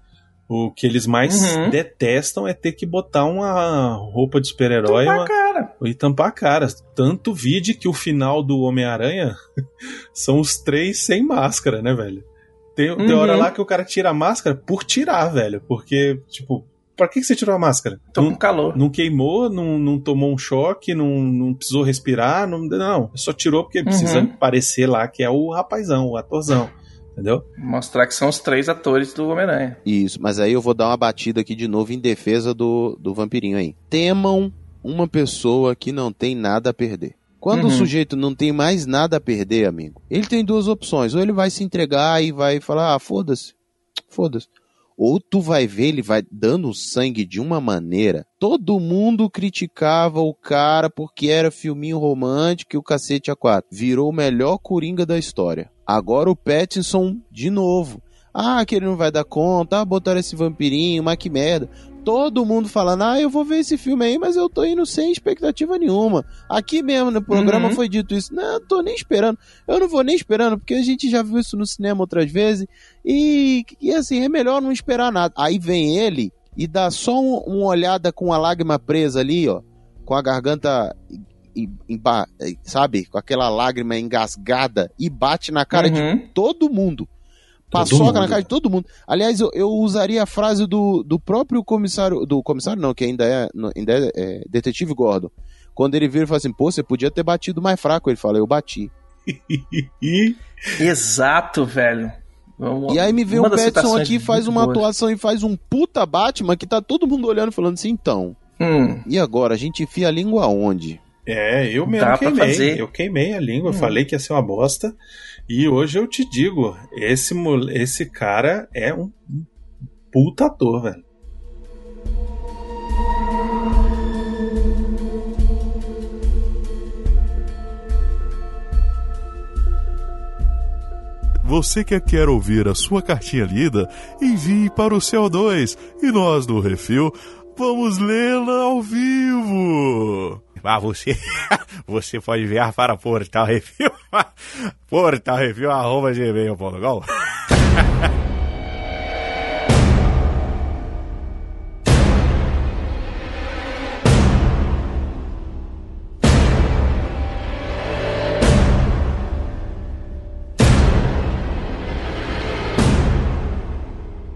O que eles mais Uhum. detestam é ter que botar uma roupa de super-herói Tampar a uma- cara. e tampar a cara. Tanto vide que o final do Homem-Aranha são os três sem máscara, né, velho? Tem, tem Uhum. hora lá que o cara tira a máscara por tirar, velho. Porque, tipo, pra que que você tirou a máscara? Tô Não- com calor. não queimou, não, não tomou um choque, não, não precisou respirar, não, não, só tirou porque precisa Uhum. parecer lá que é o rapazão, o atorzão, entendeu? Mostrar que são os três atores do Homem-Aranha. Isso, mas aí eu vou dar uma batida aqui de novo em defesa do, do vampirinho aí. Temam uma pessoa que não tem nada a perder. Quando o Uhum. sujeito não tem mais nada a perder, amigo, ele tem duas opções. Ou ele vai se entregar e vai falar, ah, foda-se, foda-se. Ou tu vai ver, ele vai dando sangue de uma maneira. Todo mundo criticava o cara porque era filminho romântico e o cacete a quatro. Virou o melhor coringa da história. Agora o Pattinson, de novo. Ah, que ele não vai dar conta. Ah, botaram esse vampirinho, mas que merda. Todo mundo falando, ah, eu vou ver esse filme aí, mas eu tô indo sem expectativa nenhuma. Aqui mesmo no programa Uhum. foi dito isso. Não, eu tô nem esperando. Eu não vou nem esperando, porque a gente já viu isso no cinema outras vezes. E, e assim, é melhor não esperar nada. Aí vem ele e dá só um- uma olhada com a lágrima presa ali, ó. Com a garganta, em- sabe? Com aquela lágrima engasgada e bate na cara de Uhum. todo mundo. Paçoca na cara de todo mundo. Aliás, eu, eu usaria a frase do, do próprio comissário. Do comissário, não, que ainda é, ainda é, é, detetive Gordon. Quando ele vira e fala assim, pô, você podia ter batido mais fraco. Ele fala, eu bati. Exato, velho. Uma- E aí me vê o Petson aqui, faz uma boas. atuação e faz um puta Batman que tá todo mundo olhando e falando assim, então. Hum, E agora, a gente enfia a língua aonde? é, eu mesmo Dá pra queimei. fazer. Eu queimei a língua, Hum. falei que ia ser uma bosta. E hoje eu te digo, esse, esse cara é um um puta ator, velho. Você que quer ouvir a sua cartinha lida, envie para o CO2 e nós do Refil vamos lê-la ao vivo. Ah, você, você pode enviar para Portal Review, Portal Review, arroba gmail.com.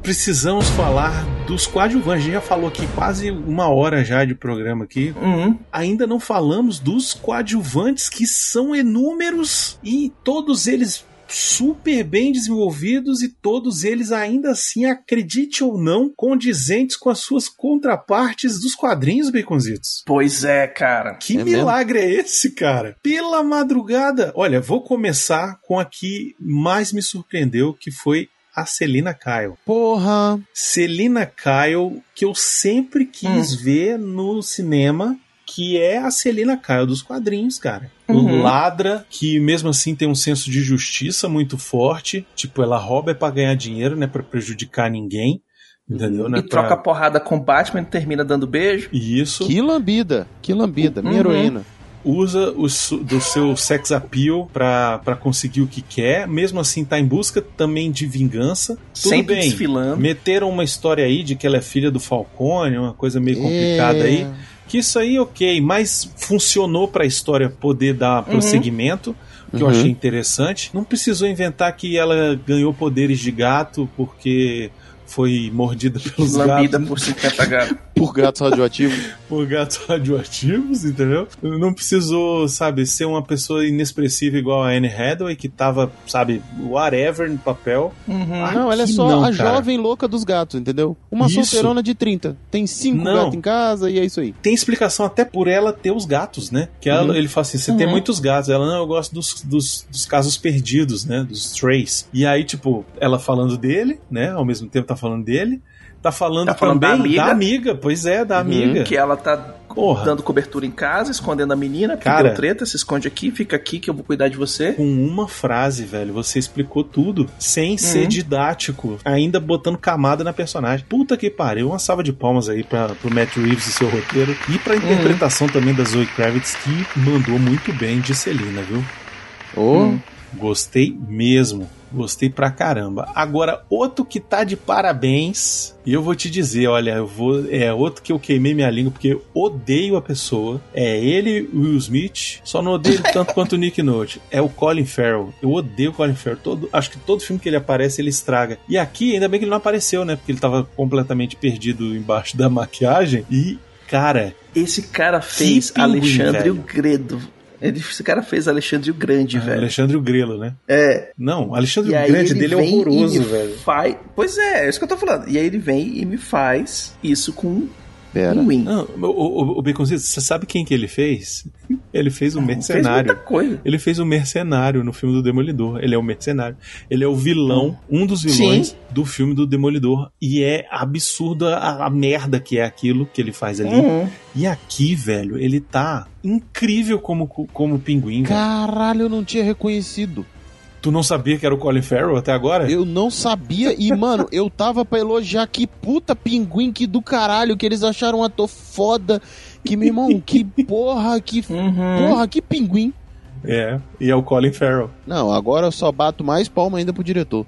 Precisamos falar dos coadjuvantes. A gente já falou aqui quase uma hora já de programa aqui. Uhum. Ainda não falamos dos coadjuvantes que são inúmeros e todos eles super bem desenvolvidos e todos eles ainda assim, acredite ou não, condizentes com as suas contrapartes dos quadrinhos baconzitos. Pois é, cara. Que É milagre é esse, cara? Pela madrugada. Olha, vou começar com a que mais me surpreendeu, que foi a Celina Kyle. Porra. Celina Kyle, que eu sempre quis ver no cinema, que é a Celina Kyle dos quadrinhos, cara. Uhum. Ladra, que mesmo assim tem um senso de justiça muito forte. Tipo, ela rouba é pra ganhar dinheiro, né? Pra prejudicar ninguém. Entendeu? né? E troca porrada com Batman e termina dando beijo. Isso. Que lambida. Que lambida. Minha Uhum. heroína. Usa o su- do seu sex appeal pra pra conseguir o que quer, mesmo assim tá em busca também de vingança. Tudo sempre bem. desfilando. Meteram uma história aí de que ela é filha do Falcone, uma coisa meio complicada É. aí. Que isso aí, ok, mas funcionou pra história poder dar prosseguimento, que eu Uhum. achei interessante. Não precisou inventar que ela ganhou poderes de gato porque foi mordida pelos Lambida gatos por 50 gatos. Por gatos radioativos. por gatos radioativos, entendeu? Não precisou, sabe, ser uma pessoa inexpressiva igual a Anne Hathaway, que tava, sabe, whatever no papel. Uhum. Ah, não, ela é só não, a cara. jovem louca dos gatos, entendeu? Uma Isso. solteirona de 30. Tem cinco Não. gatos em casa e é isso aí. Tem explicação até por ela ter os gatos, né? Que ela- Uhum. ele fala assim: você tem Uhum. muitos gatos. Ela, não, eu gosto dos, dos, dos casos perdidos, né? Dos strays. E aí, tipo, ela falando dele, né? Ao mesmo tempo tá falando dele. Tá falando, Tá falando também da amiga. Pois é, da Uhum. amiga. Que ela tá Porra. dando cobertura em casa, escondendo a menina, porque Cara. deu treta, se esconde aqui, fica aqui que eu vou cuidar de você. Com uma frase, velho, você explicou tudo sem ser Uhum. didático, ainda botando camada na personagem. Puta que pariu, uma salva de palmas aí pra, pro Matt Reeves e seu roteiro e pra interpretação também da Zoe Kravitz, que mandou muito bem de Celina, viu? Ô, Hum. Gostei mesmo. Gostei pra caramba. Agora, outro que tá de parabéns, e eu vou te dizer, olha, eu vou. É outro que eu queimei minha língua porque eu odeio a pessoa. É ele, Will Smith. Só não odeio tanto quanto o Nick Note. É o Colin Farrell. Eu odeio o Colin Farrell. Todo, acho que todo filme que ele aparece, ele estraga. E aqui, ainda bem que ele não apareceu, né? Porque ele tava completamente perdido embaixo da maquiagem. E, cara, Esse cara fez pinguim, Alexandre velho. o Gredo. Ele, esse cara fez Alexandre o Grande, velho. Alexandre o Grelo, né? É. Não, Alexandre E o Grande ele dele é horroroso, velho. Faz... Pois é, é isso que eu tô falando. E aí ele vem e me faz isso com pera. um win. Não, o, o, o você sabe quem que ele fez? Ele fez o Fez mercenário. muita coisa. Ele fez o mercenário no filme do Demolidor. Ele é o mercenário. Ele é o vilão, um dos vilões Sim. do filme do Demolidor. E é absurda a, a merda que é aquilo que ele faz ali. Uhum. E aqui, velho, ele tá incrível como, como pinguim. velho. Caralho, eu não tinha reconhecido. Tu não sabia que era o Colin Farrell até agora? Eu não sabia e, mano, eu tava pra elogiar que puta pinguim que do caralho, que eles acharam um ator foda. Que, meu irmão, que porra, que Uhum. porra, que pinguim. É, e é o Colin Farrell. Não, agora eu só bato mais palma ainda pro diretor.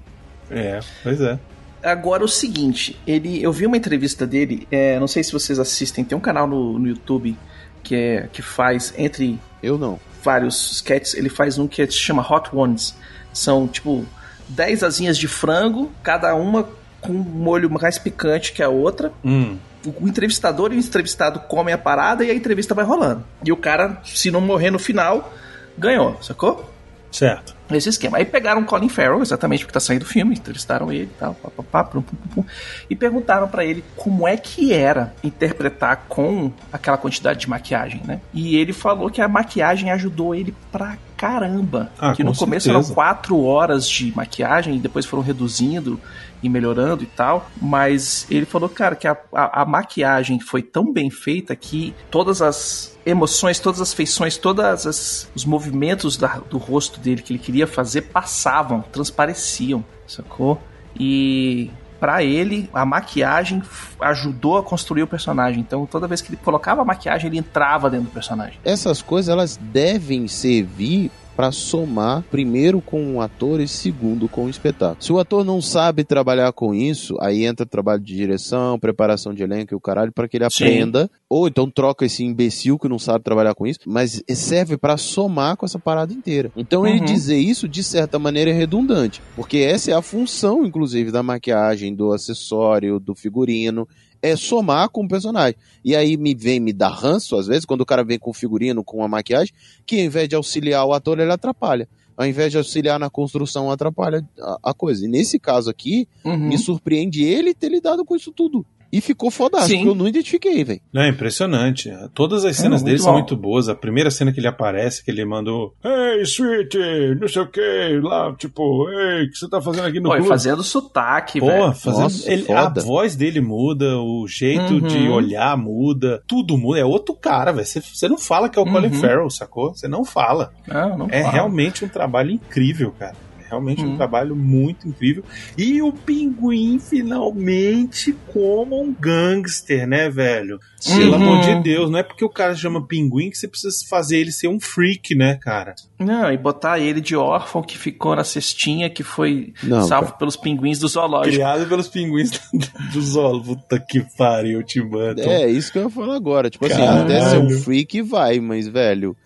É, pois é. Agora o seguinte, ele, eu vi uma entrevista dele, é, não sei se vocês assistem, tem um canal no, no YouTube que, é, que faz, entre Eu não. vários sketches, ele faz um que se chama Hot Ones. São, tipo, 10 asinhas de frango, cada uma com um molho mais picante que a outra. Hum. O, o entrevistador e o entrevistado comem a parada e a entrevista vai rolando. E o cara, se não morrer no final, ganhou, sacou? Certo. Esse esquema. Aí pegaram o Colin Farrell, exatamente porque tá saindo o filme, entrevistaram ele e tal, pá, pá, pá, pum, pum, pum, e perguntaram pra ele como é que era interpretar com aquela quantidade de maquiagem, né? E ele falou que a maquiagem ajudou ele pra caramba. Ah, que no começo certeza. eram quatro horas de maquiagem e depois foram reduzindo e melhorando e tal. Mas ele falou, cara, que a, a, a maquiagem foi tão bem feita que todas as emoções, todas as feições, todos os movimentos da- do rosto dele que ele queria fazer passavam, transpareciam, sacou? E pra ele, a maquiagem ajudou a construir o personagem. Então, toda vez que ele colocava a maquiagem, ele entrava dentro do personagem. Essas coisas elas devem servir pra somar primeiro com o ator e segundo com o espetáculo. Se o ator não sabe trabalhar com isso, aí entra trabalho de direção, preparação de elenco e o caralho para que ele Sim. aprenda, ou então troca esse imbecil que não sabe trabalhar com isso, mas serve pra somar com essa parada inteira. Então ele Uhum. dizer isso de certa maneira é redundante, porque essa é a função inclusive da maquiagem, do acessório, do figurino, é somar com o personagem. E aí me vem me dar ranço, às vezes, quando o cara vem com figurino, com a maquiagem, que ao invés de auxiliar o ator, ele atrapalha. Ao invés de auxiliar na construção, atrapalha a, a coisa. E nesse caso aqui, Uhum. me surpreende ele ter lidado com isso tudo. E ficou fodástico, Sim. porque eu não identifiquei, velho. Não, é impressionante. Todas as cenas muito dele são muito boas. A primeira cena que ele aparece, que ele mandou Hey, sweetie, não sei o que, lá, tipo, ei, o que você tá fazendo aqui no Pô, e fazendo sotaque, Pô, velho. fazendo, Nossa, ele- a voz dele muda, o jeito Uhum. de olhar muda, tudo muda. É outro cara, velho. Você- não fala que é o Colin Uhum. Farrell, sacou? Você não fala. Não, não É fala. realmente um trabalho incrível, cara. Realmente um Uhum. trabalho muito incrível. E o Pinguim finalmente como um gangster, né, velho? Pelo Uhum. amor de Deus, não é porque o cara chama Pinguim que você precisa fazer ele ser um freak, né, cara? Não, e botar ele de órfão que ficou na cestinha, que foi Não, salvo cara. pelos pinguins do zoológico. Criado pelos pinguins do Zolo. Puta que pariu, Tim Burton. É, isso que eu ia falar agora. Tipo assim, Caralho. até ser um freak vai, mas, velho,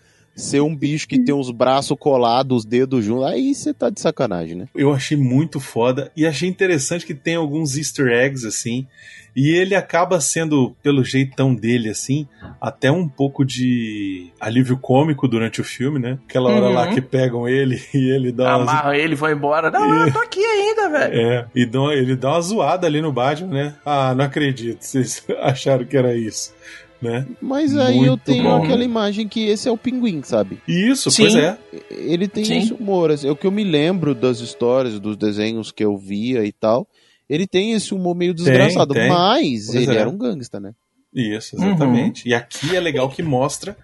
ser um bicho que tem os braços colados, os dedos juntos, aí você tá de sacanagem, né? Eu achei muito foda e achei interessante que tem alguns easter eggs assim. E ele acaba sendo, pelo jeitão dele, assim, até um pouco de alívio cômico durante o filme, né? Aquela hora Uhum. lá que pegam ele e ele dá umas... Amarra ele e vai embora. Não, eu tô aqui ainda, velho. É, e dá- ele dá uma zoada ali no Batman, né? Ah, não acredito, vocês acharam que era isso, né? Mas aí eu Muito tenho bom. aquela imagem que esse é o pinguim, sabe? Isso, Sim. pois é. Ele tem Sim. esse humor. assim, é o que eu me lembro das histórias, dos desenhos que eu via e tal. Ele tem esse humor meio desgraçado, tem. mas Pois ele é. era um gangsta, né? Isso, exatamente. E aqui é legal que mostra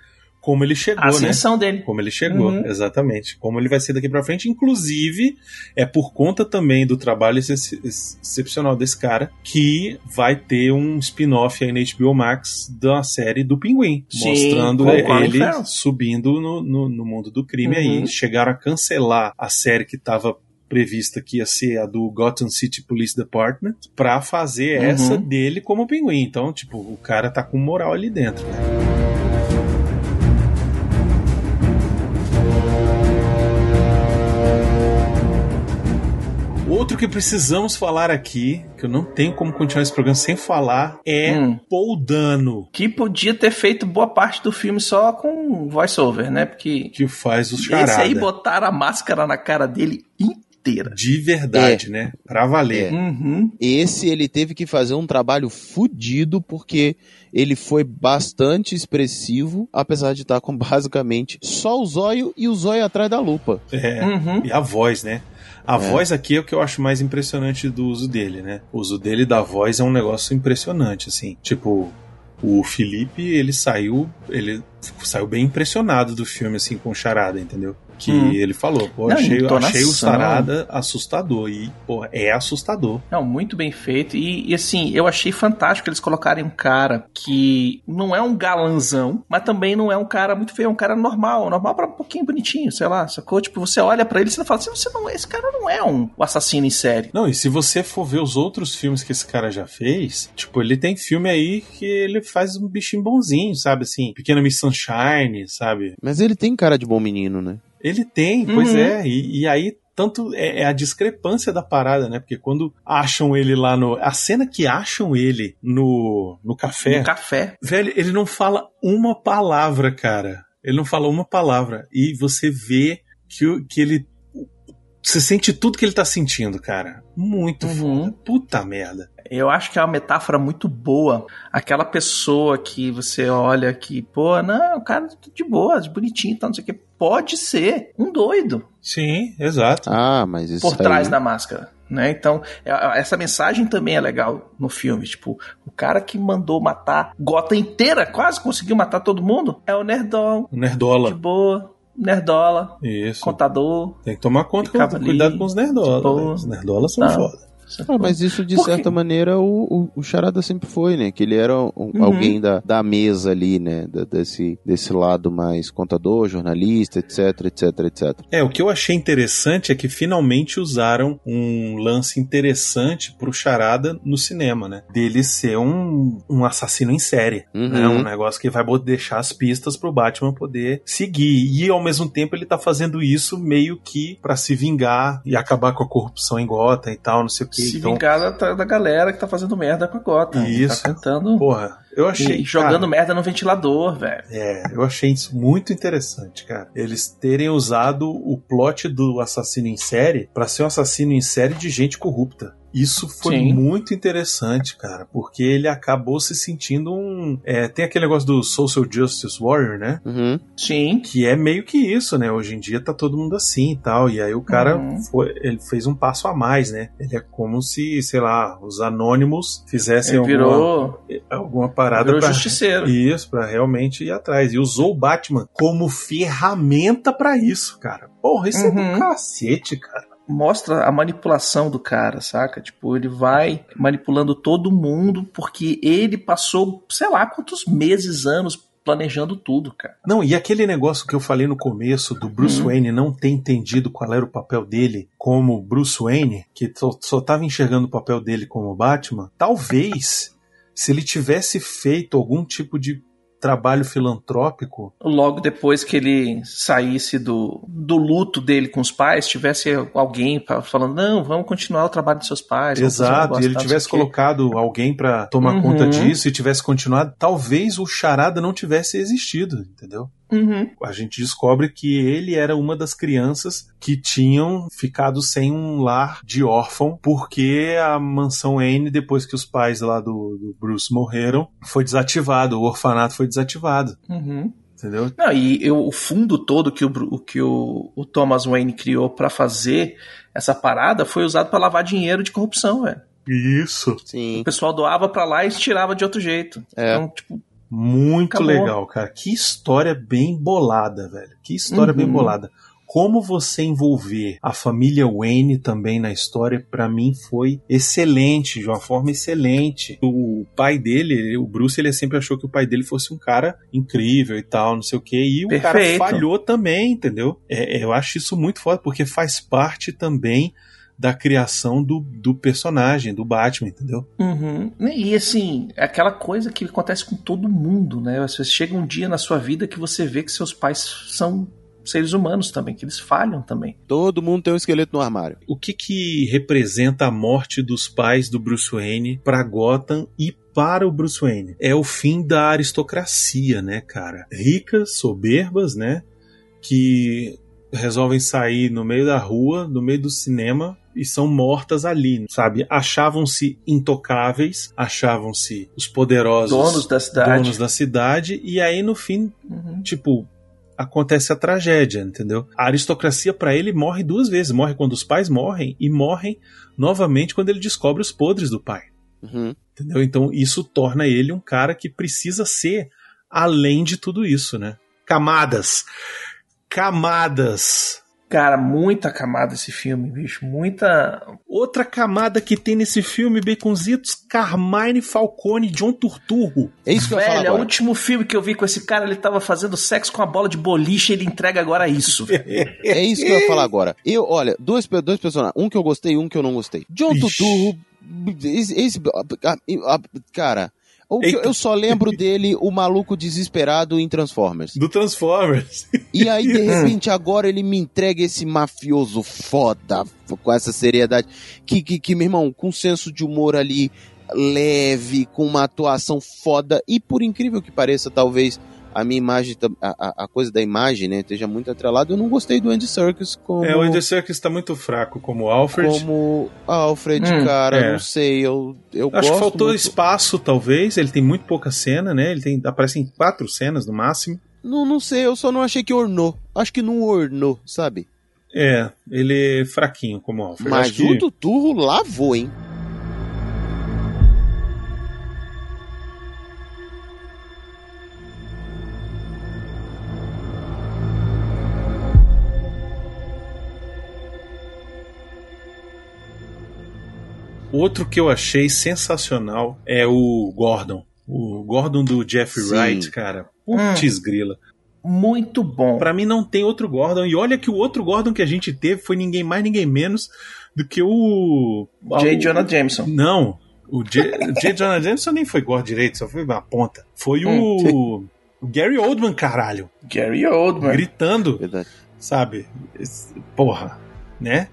como ele chegou, A né? ascensão dele. Como ele chegou, Uhum. exatamente. Como ele vai ser daqui pra frente. Inclusive, é por conta também do trabalho ex- ex- excepcional desse cara que vai ter um spin-off aí na HBO Max da série do Pinguim. Sim, mostrando ele subindo no, no, no mundo do crime Uhum. aí. Chegaram a cancelar a série que tava prevista que ia ser a do Gotham City Police Department pra fazer Uhum. essa dele como pinguim. Então, tipo, o cara tá com moral ali dentro, né? Outro que precisamos falar aqui, que eu não tenho como continuar esse programa sem falar, é Hum. Paul Dano, Que podia ter feito boa parte do filme só com voice-over, né? Porque que faz o esse charada. aí botaram a máscara na cara dele inteira. De verdade, né? Pra valer. Uhum. Esse ele teve que fazer um trabalho fudido porque ele foi bastante expressivo, apesar de estar com basicamente só o zóio e o zóio atrás da lupa. É. Uhum. E a voz, né? A É. voz aqui é o que eu acho mais impressionante do uso dele, né? O uso dele da voz é um negócio impressionante, assim. Tipo, o Felipe, ele saiu. Ele saiu bem impressionado do filme, assim, com Charada, entendeu? Que Hum. ele falou, pô, Não, achei, achei o Charada assustador. E, pô, é assustador. Não, muito bem feito. E, e, assim, eu achei fantástico eles colocarem um cara que não é um galanzão, mas também não é um cara muito feio, é um cara normal, normal pra um pouquinho bonitinho, sei lá, sacou? Tipo, você olha pra ele e você fala assim, você não, esse cara não é um assassino em série. Não, e se você for ver os outros filmes que esse cara já fez, tipo, ele tem filme aí que ele faz um bichinho bonzinho, sabe? Assim, Pequena Miss Sunshine, sabe? Mas ele tem cara de bom menino, né? Ele tem, pois Uhum. é. E, e aí, tanto é, é a discrepância da parada, né? Porque quando acham ele lá no. A cena que acham ele no, no café, No café. velho, ele não fala uma palavra, cara. Ele não fala uma palavra. E você vê que, que ele. Você sente tudo que ele tá sentindo, cara. Muito Uhum. foda. Puta merda. Eu acho que é uma metáfora muito boa. Aquela pessoa que você olha que, pô, não, o cara tá de boa, de bonitinho tal, não sei o que. Pode ser um doido Sim, exato. Ah, mas isso por aí... trás da máscara. Né? Então, é- essa mensagem também é legal no filme. Tipo, o cara que mandou matar Gota inteira, quase conseguiu matar todo mundo, é o Nerdol, O de Nerdola. boa, Nerdola, Isso. contador. Tem que tomar conta, com, cuidado com os nerdolas. boa. né? Os nerdolas são Não. foda. Ah, mas isso, de certa maneira, o, o, o Charada sempre foi, né? Que ele era um- Uhum. alguém da, da mesa ali, né? Da- desse, desse lado mais contador, jornalista, etc, etc, etc. É, o que eu achei interessante é que finalmente usaram um lance interessante pro Charada no cinema, né? Dele ser um, um assassino em série. Uhum. né? Um negócio que vai deixar as pistas pro Batman poder seguir. E ao mesmo tempo ele tá fazendo isso meio que pra se vingar e acabar com a corrupção em Gotham e tal, não sei o que. Se então, vingar da, da galera que tá fazendo merda com a Gotham. Isso. Tá tentando. porra, eu achei. e jogando cara, merda no ventilador, velho. É, eu achei isso muito interessante, cara. Eles terem usado o plot do assassino em série pra ser um assassino em série de gente corrupta. Isso foi Sim. muito interessante, cara, porque ele acabou se sentindo um. é, tem aquele negócio do Social Justice Warrior, né? Uhum. Sim. Que é meio que isso, né? Hoje em dia tá todo mundo assim e tal. E aí o cara Uhum. foi, ele fez um passo a mais, né? Ele é como se, sei lá, os anônimos fizessem Ele alguma, virou, alguma parada virou pra, justiceiro. isso, pra realmente ir atrás. E usou o Batman como ferramenta pra isso, cara. Porra, isso é Uhum. do cacete, cara. Mostra a manipulação do cara, saca? Tipo, ele vai manipulando todo mundo porque ele passou, sei lá, quantos meses, anos planejando tudo, cara. Não, e aquele negócio que eu falei no começo do Bruce Uhum. Wayne não ter entendido qual era o papel dele como Bruce Wayne, que só, só tava enxergando o papel dele como Batman, talvez se ele tivesse feito algum tipo de trabalho filantrópico, Logo depois que ele saísse do, do luto dele com os pais, tivesse alguém pra- falando: não, vamos continuar o trabalho dos seus pais. exato, e ele tivesse sei o quê." colocado alguém pra tomar Uhum. conta disso e tivesse continuado, talvez o Charada não tivesse existido, entendeu? Uhum. a gente descobre que ele era uma das crianças que tinham ficado sem um lar de órfão, porque a mansão Wayne, depois que os pais lá do, do Bruce morreram, foi desativado, o orfanato foi desativado, Uhum. entendeu? Não, e eu- o fundo todo que o, que o, o Thomas Wayne criou pra fazer essa parada foi usado pra lavar dinheiro de corrupção, velho. Isso. Sim. O pessoal doava pra lá e tirava de outro jeito. É. Então, tipo, Muito Acabou. legal, cara. Que história bem bolada, velho. Que história Uhum. bem bolada. Como você envolver a família Wayne também na história, pra mim foi excelente, de uma forma excelente. O pai dele, o Bruce, ele sempre achou que o pai dele fosse um cara incrível e tal, não sei o quê. E o cara Perfeito. falhou também, entendeu? É, eu acho isso muito foda, porque faz parte também da criação do, do personagem, do Batman, entendeu? Uhum. E assim, é aquela coisa que acontece com todo mundo, né? Você chega um dia na sua vida que você vê que seus pais são seres humanos também, que eles falham também. Todo mundo tem um esqueleto no armário. O que que representa a morte dos pais do Bruce Wayne para Gotham e para o Bruce Wayne? É o fim da aristocracia, né, cara? Ricas, soberbas, né? Que resolvem sair no meio da rua, no meio do cinema e são mortas ali, sabe? Achavam-se intocáveis, achavam-se os poderosos Donos da cidade. donos da cidade e aí no fim Uhum. tipo, acontece a tragédia, entendeu? A aristocracia pra ele morre duas vezes, morre quando os pais morrem e morrem novamente quando ele descobre os podres do pai, Uhum. entendeu? Então isso torna ele um cara que precisa ser além de tudo isso, né? Camadas. Camadas. Cara, muita camada esse filme, bicho. Muita. Outra camada que tem nesse filme, Baconzitos, Carmine Falcone, John Turturro. É isso que eu ia falar Velho, é o agora. último filme que eu vi com esse cara, ele tava fazendo sexo com a bola de boliche e ele entrega agora isso. velho. É isso que eu ia falar agora. Eu, olha, dois, dois personagens. Um que eu gostei e um que eu não gostei. John Ixi. Tuturro. Esse, esse- a- a- cara, o que eu- eu só lembro dele, o maluco desesperado em Transformers. Do Transformers. E aí, de repente, agora ele me entrega esse mafioso foda, com essa seriedade. Que, que, que, meu irmão, com senso de humor ali leve, com uma atuação foda. E por incrível que pareça, talvez a minha imagem, a, a- coisa da imagem, né, esteja muito atrelada. Eu não gostei do Andy Serkis como. É, o Andy Serkis tá muito fraco como Alfred. Como Alfred, Hum, cara, é. não sei, eu, eu Acho gosto que faltou muito- espaço, talvez. Ele tem muito pouca cena, né? Ele tem, aparece em quatro cenas no máximo. Não, não sei, eu só não achei que ornou. Acho que não ornou, sabe? É, ele é fraquinho como Alfred. Mas Acho que- o Tuturro lavou, hein? Outro que eu achei sensacional é o Gordon. O Gordon do Jeffrey Sim. Wright, cara. Putz grila. Muito bom. Pra mim não tem outro Gordon. E olha que o outro Gordon que a gente teve foi ninguém mais, ninguém menos do que o. J. o- Jonah Jameson. Não. O J. o J. Jonah Jameson nem foi Gordon direito, só foi uma ponta. Foi o. o Gary Oldman, caralho. Gary Oldman. Gritando, Verdade. sabe? Porra, né?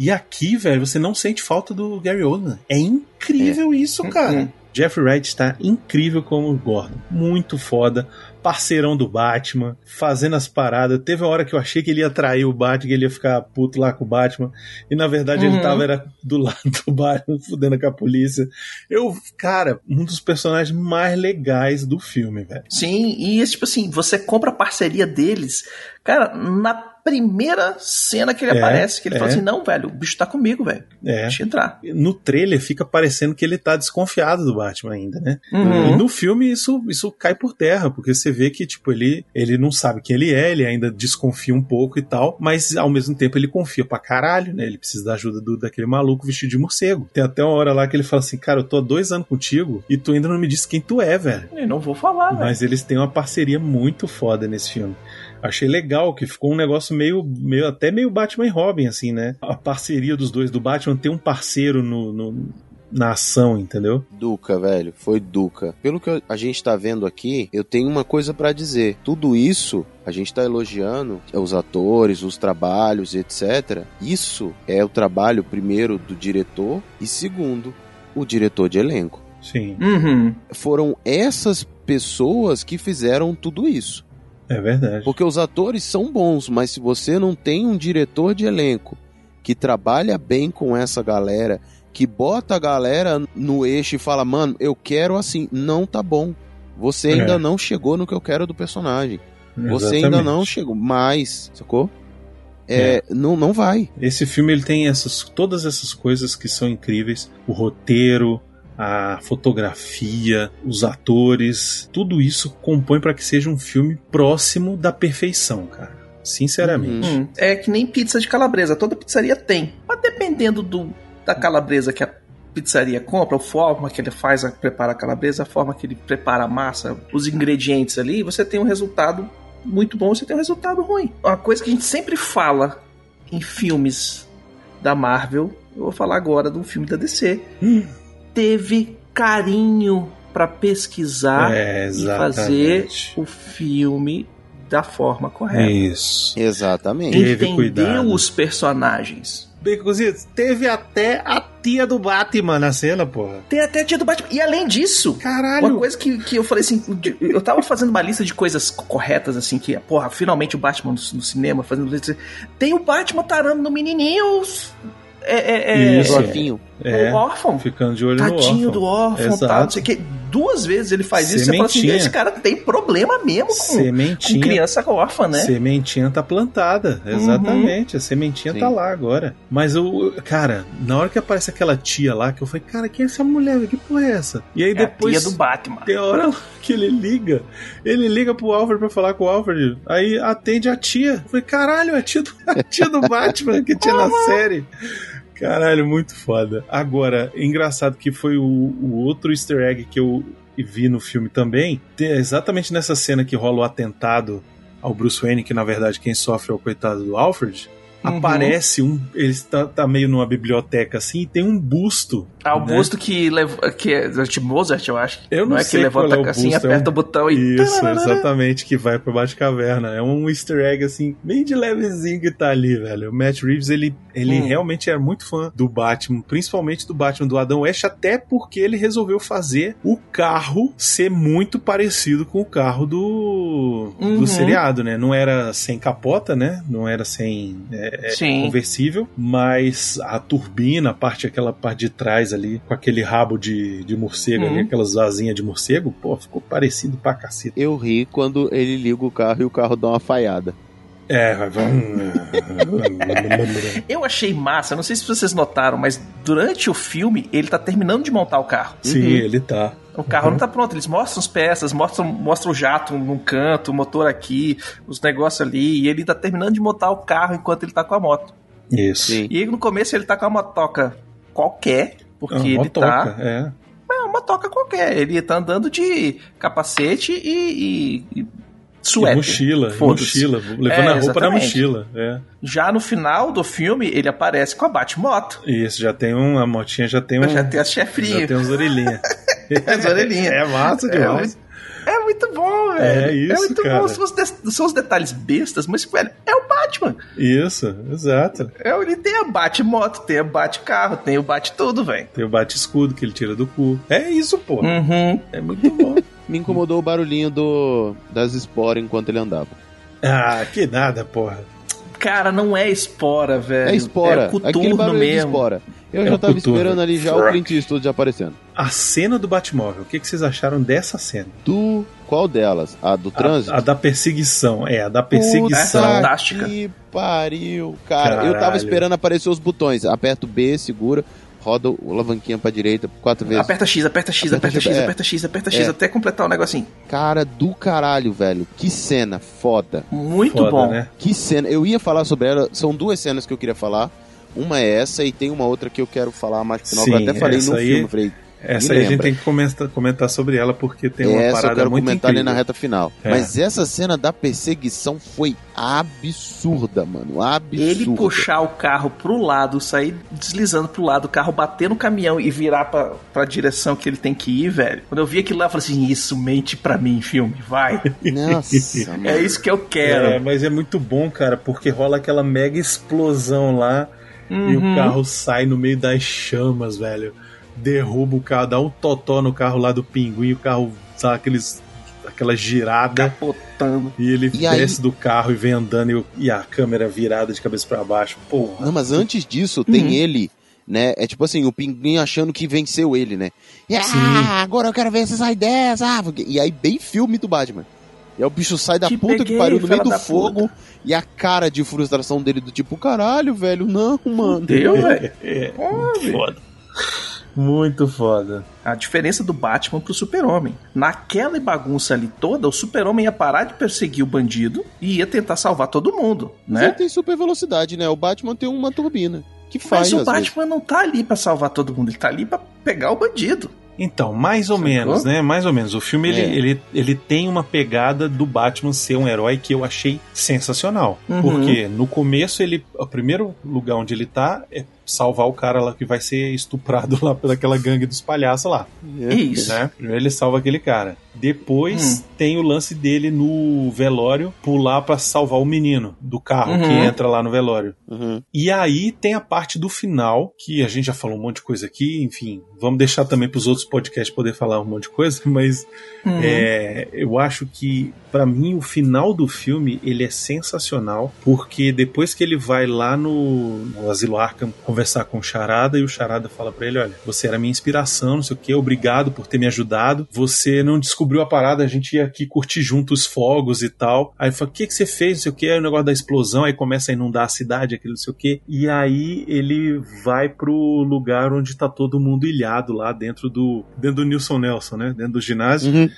E aqui, velho, você não sente falta do Gary Oldman. É incrível isso, cara. Uhum. Jeffrey Wright está incrível como Gordon. Muito foda. Parceirão do Batman, fazendo as paradas. Teve uma hora que eu achei que ele ia trair o Batman, que ele ia ficar puto lá com o Batman. E na verdade ele Uhum. tava era do lado do Batman, fudendo com a polícia. Eu, cara, um dos personagens mais legais do filme, velho. Sim, e esse, tipo assim, você compra a parceria deles, cara, na primeira cena que ele É, aparece, que ele é. fala assim, não, velho, o bicho tá comigo, velho. É. Deixa eu entrar. No trailer fica parecendo que ele tá desconfiado do Batman ainda, né? Uhum. E no filme isso, isso cai por terra, porque você vê que, tipo, ele, ele não sabe quem ele é, ele ainda desconfia um pouco e tal, mas ao mesmo tempo ele confia pra caralho, né? Ele precisa da ajuda do, daquele maluco vestido de morcego. Tem até uma hora lá que ele fala assim, cara, eu tô há dois anos contigo e tu ainda não me disse quem tu é, velho. Eu não vou falar, velho. Mas eles têm uma parceria muito foda nesse filme. Achei legal que ficou um negócio meio, meio até meio Batman e Robin, assim, né? A parceria dos dois, do Batman ter um parceiro no, no- na ação, entendeu? Duca, velho, foi Duca. Pelo que a gente tá vendo aqui, eu tenho uma coisa pra dizer. Tudo isso, a gente tá elogiando os atores, os trabalhos, etc. Isso é o trabalho, primeiro, do diretor e, segundo, o diretor de elenco. Sim, Uhum. Foram essas pessoas que fizeram tudo isso. É verdade. Porque os atores são bons, mas se você não tem um diretor de elenco que trabalha bem com essa galera, que bota a galera no eixo e fala, mano, eu quero assim, não tá bom. Você É. ainda não chegou no que eu quero do personagem. Você ainda Exatamente. não chegou. Mais, sacou? É, Não, não vai. Esse filme ele tem essas, todas essas coisas que são incríveis. O roteiro, a fotografia, os atores, tudo isso compõe para que seja um filme próximo da perfeição, cara. Sinceramente. Hum. É que nem pizza de calabresa, toda pizzaria tem. Mas dependendo do, da calabresa que a pizzaria compra, a forma que ele faz, a, prepara a calabresa, a forma que ele prepara a massa, os ingredientes ali, você tem um resultado muito bom, você tem um resultado ruim. Uma coisa que a gente sempre fala em filmes da Marvel, eu vou falar agora de um filme da DC, Hum. Teve carinho pra pesquisar É, e fazer o filme da forma correta. Isso. Exatamente. Teve Entendeu cuidado. os personagens. Baconzitos, teve até a tia do Batman na cena, porra. Tem até a tia do Batman. E além disso, Caralho. uma coisa que, que eu falei assim, eu tava fazendo uma lista de coisas corretas, assim, que, porra, finalmente o Batman no, no cinema, fazendo. Tem o Batman tarando no menininho. É, é, é, Isso. Orfinho. É, o órfão. ficando de olho no Tadinho órfão. do órfão, Exato. tal, não sei o quê. Duas vezes ele faz isso. Você fala assim, Sementinha. esse cara tem problema mesmo com, com Sementinha. criança órfã, né? Sementinha tá plantada, exatamente. A sementinha Sim. tá lá agora. Mas o. Cara, na hora que aparece aquela tia lá, que eu falei, cara, quem é essa mulher? Que porra é essa? E aí É depois. a tia do Batman. Tem hora que ele liga. Ele liga pro Alfred pra falar com o Alfred. Aí atende a tia. Eu falei, caralho, a tia do, a tia do Batman que tinha na série. Caralho, muito foda. Agora, engraçado que foi o, o outro easter egg que eu vi no filme também. Exatamente nessa cena que rola o atentado ao Bruce Wayne, que na verdade quem sofre é o coitado do Alfred. Uhum. Aparece um. Ele está tá meio numa biblioteca assim e tem um busto. Ah, o né? busto que leva. Que é de Mozart, eu acho. Eu não é sei que levanta é o assim, busto, é aperta um- o botão e. Isso, exatamente, que vai pra Batcaverna. É um easter egg, assim, bem de levezinho que tá ali, velho. O Matt Reeves, ele, ele Hum. realmente era muito fã do Batman, principalmente do Batman do Adam West, até porque ele resolveu fazer o carro ser muito parecido com o carro do, Uhum. do seriado, né? Não era sem capota, né? Não era sem é, é, Sim. conversível, mas a turbina, a parte, aquela parte de trás ali, com aquele rabo de, de morcego ali, Uhum. aquelas asinhas de morcego, pô, ficou parecido pra caceta. Eu ri quando ele liga o carro e o carro dá uma falhada. É, vai. Eu achei massa, não sei se vocês notaram, mas durante o filme ele tá terminando de montar o carro. Sim, ele tá. O carro Uhum. não tá pronto, eles mostram as peças, mostram, mostram o jato num canto, o motor aqui, os negócios ali, e ele tá terminando de montar o carro enquanto ele tá com a moto. Isso. Sim. E no começo ele tá com a motoca qualquer, Porque É uma ele motoca, tá. é. É uma toca qualquer. Ele tá andando de capacete e, e E suéter. mochila, e Foda-se. mochila, levando É, a roupa na mochila. É. Já no final do filme, ele aparece com a Batmoto. Isso, já tem um, a motinha já tem um. Já tem as já chefrinhas. tem uns orelhinhas. As orelhinhas. É massa É demais. muito, é muito bom, velho. É isso, muito cara. bom. São os, de- são os detalhes bestas, mas, velho, é o Batman. Isso, exato. É, ele tem a Batmoto, tem a Batcarro, tem o Bate-Tudo, velho. Tem o bate-escudo que ele tira do cu. É isso, pô. Uhum. É muito bom. Me incomodou o barulhinho do, das esporas enquanto ele andava. Ah, que nada, porra. Cara, não é espora, velho. É espora. É Aquele coturno de mesmo. espora. Eu É já tava coturno. esperando ali já o Clint Eastwood já aparecendo. A cena do Batmóvel, o que, que vocês acharam dessa cena? Do. Qual delas? A do trânsito? A, a da perseguição, é, a da perseguição. Puta. Fantástica. Que pariu, cara. Eu tava Caralho. esperando aparecer os botões. Aperta o B, segura, roda o alavanquinha pra direita quatro vezes. Aperta X, aperta X, Aperta aperta X, X, é. aperta X, aperta X, É. até completar o negocinho. Cara do caralho, velho. Que cena foda. Muito Foda, bom. né? Que cena. Eu ia falar sobre ela. São duas cenas que eu queria falar. Uma é essa e tem uma outra que eu quero falar mais final. que Sim, eu até falei no aí- filme. eu Falei, Essa aí a gente tem que comentar, comentar sobre ela porque tem uma essa eu parada quero muito comentar ali na reta final. É. Mas essa cena da perseguição foi absurda, mano. Absurda. Ele puxar o carro pro lado, sair deslizando pro lado, o carro bater no caminhão e virar pra, pra direção que ele tem que ir, velho. Quando eu vi aquilo lá, eu falei assim: Isso mente pra mim, filme, vai. Nossa, mano. É isso que eu quero. É, mas é muito bom, cara, porque rola aquela mega explosão lá e o Uhum. carro sai no meio das chamas, velho. Derruba o carro, dá um totó no carro lá do pinguim, o carro dá aqueles, aquela girada Capotando. e ele E aí- desce do carro e vem andando e, e a câmera virada de cabeça pra baixo. Porra. Não, mas antes disso, tem Uhum. ele, né? É tipo assim, o pinguim achando que venceu ele, né? E, Sim. ah, agora eu quero ver se sai dessa. ah, E aí, bem filme do Batman. E aí o bicho sai da Te puta que peguei, pariu no meio do fogo. E a cara de frustração dele do tipo, caralho, velho, não, mano. Deu, velho. É, muito foda. Muito foda. A diferença do Batman pro Super-Homem. Naquela bagunça ali toda, o Super-Homem ia parar de perseguir o bandido e ia tentar salvar todo mundo, Mas ele né? tem super velocidade, né? O Batman tem uma turbina. Que faz, Mas o às vezes. Batman não tá ali pra salvar todo mundo, ele tá ali pra pegar o bandido. Então, mais ou Sacou? menos, né? Mais ou menos. O filme ele, É. ele, ele tem uma pegada do Batman ser um herói que eu achei sensacional. Uhum. Porque no começo ele. O primeiro lugar onde ele tá é salvar o cara lá que vai ser estuprado lá pelaquela gangue dos palhaços lá. É. Isso. Né? Primeiro ele salva aquele cara. Depois tem o lance dele no velório pular pra salvar o menino do carro que Uhum. entra lá no velório. Uhum. E aí tem a parte do final, que a gente já falou um monte de coisa aqui, enfim, vamos deixar também pros outros podcasts poder falar um monte de coisa, mas Uhum. é, eu acho que pra mim o final do filme ele é sensacional, porque depois que ele vai lá no, no Asilo Arkham conversar com o Charada e o Charada fala pra ele, olha, você era minha inspiração, não sei o que, obrigado por ter me ajudado, você não descobriu a parada, a gente ia aqui curtir junto os fogos e tal, aí fala, o que que você fez, não sei o que, aí o negócio da explosão, aí começa a inundar a cidade, aquilo não sei o que, e aí ele vai pro lugar onde tá todo mundo ilhado lá dentro do, dentro do Nilson Nelson, né, dentro do ginásio, Uhum.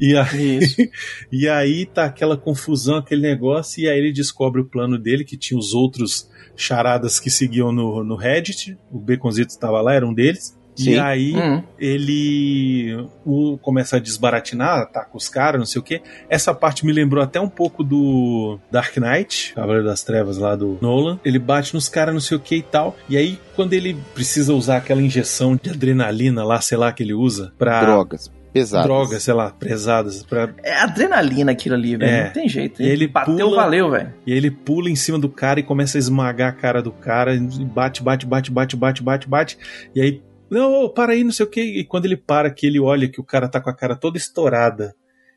e aí, Isso. e aí tá aquela confusão, aquele negócio, e aí ele descobre o plano dele, que tinha os outros charadas que seguiam no, no Reddit, o Baconzito estava lá, era um deles. Sim. E aí Uhum. ele o, começa a desbaratinar, ataca os caras, não sei o que. Essa parte me lembrou até um pouco do Dark Knight, Cavaleiro das Trevas lá do Nolan. Ele bate nos caras, não sei o que e tal. E aí, quando ele precisa usar aquela injeção de adrenalina lá, sei lá, que ele usa pra. Drogas. Pesadas. Drogas, sei lá, pesadas. Pra... É adrenalina aquilo ali, velho. É. Não tem jeito. E ele bateu, pula- valeu, velho. E aí ele pula em cima do cara e começa a esmagar a cara do cara, e bate, bate, bate, bate, bate, bate, bate. E aí, não, ô, para aí, não sei o que. E quando ele para, que ele olha que o cara tá com a cara toda estourada.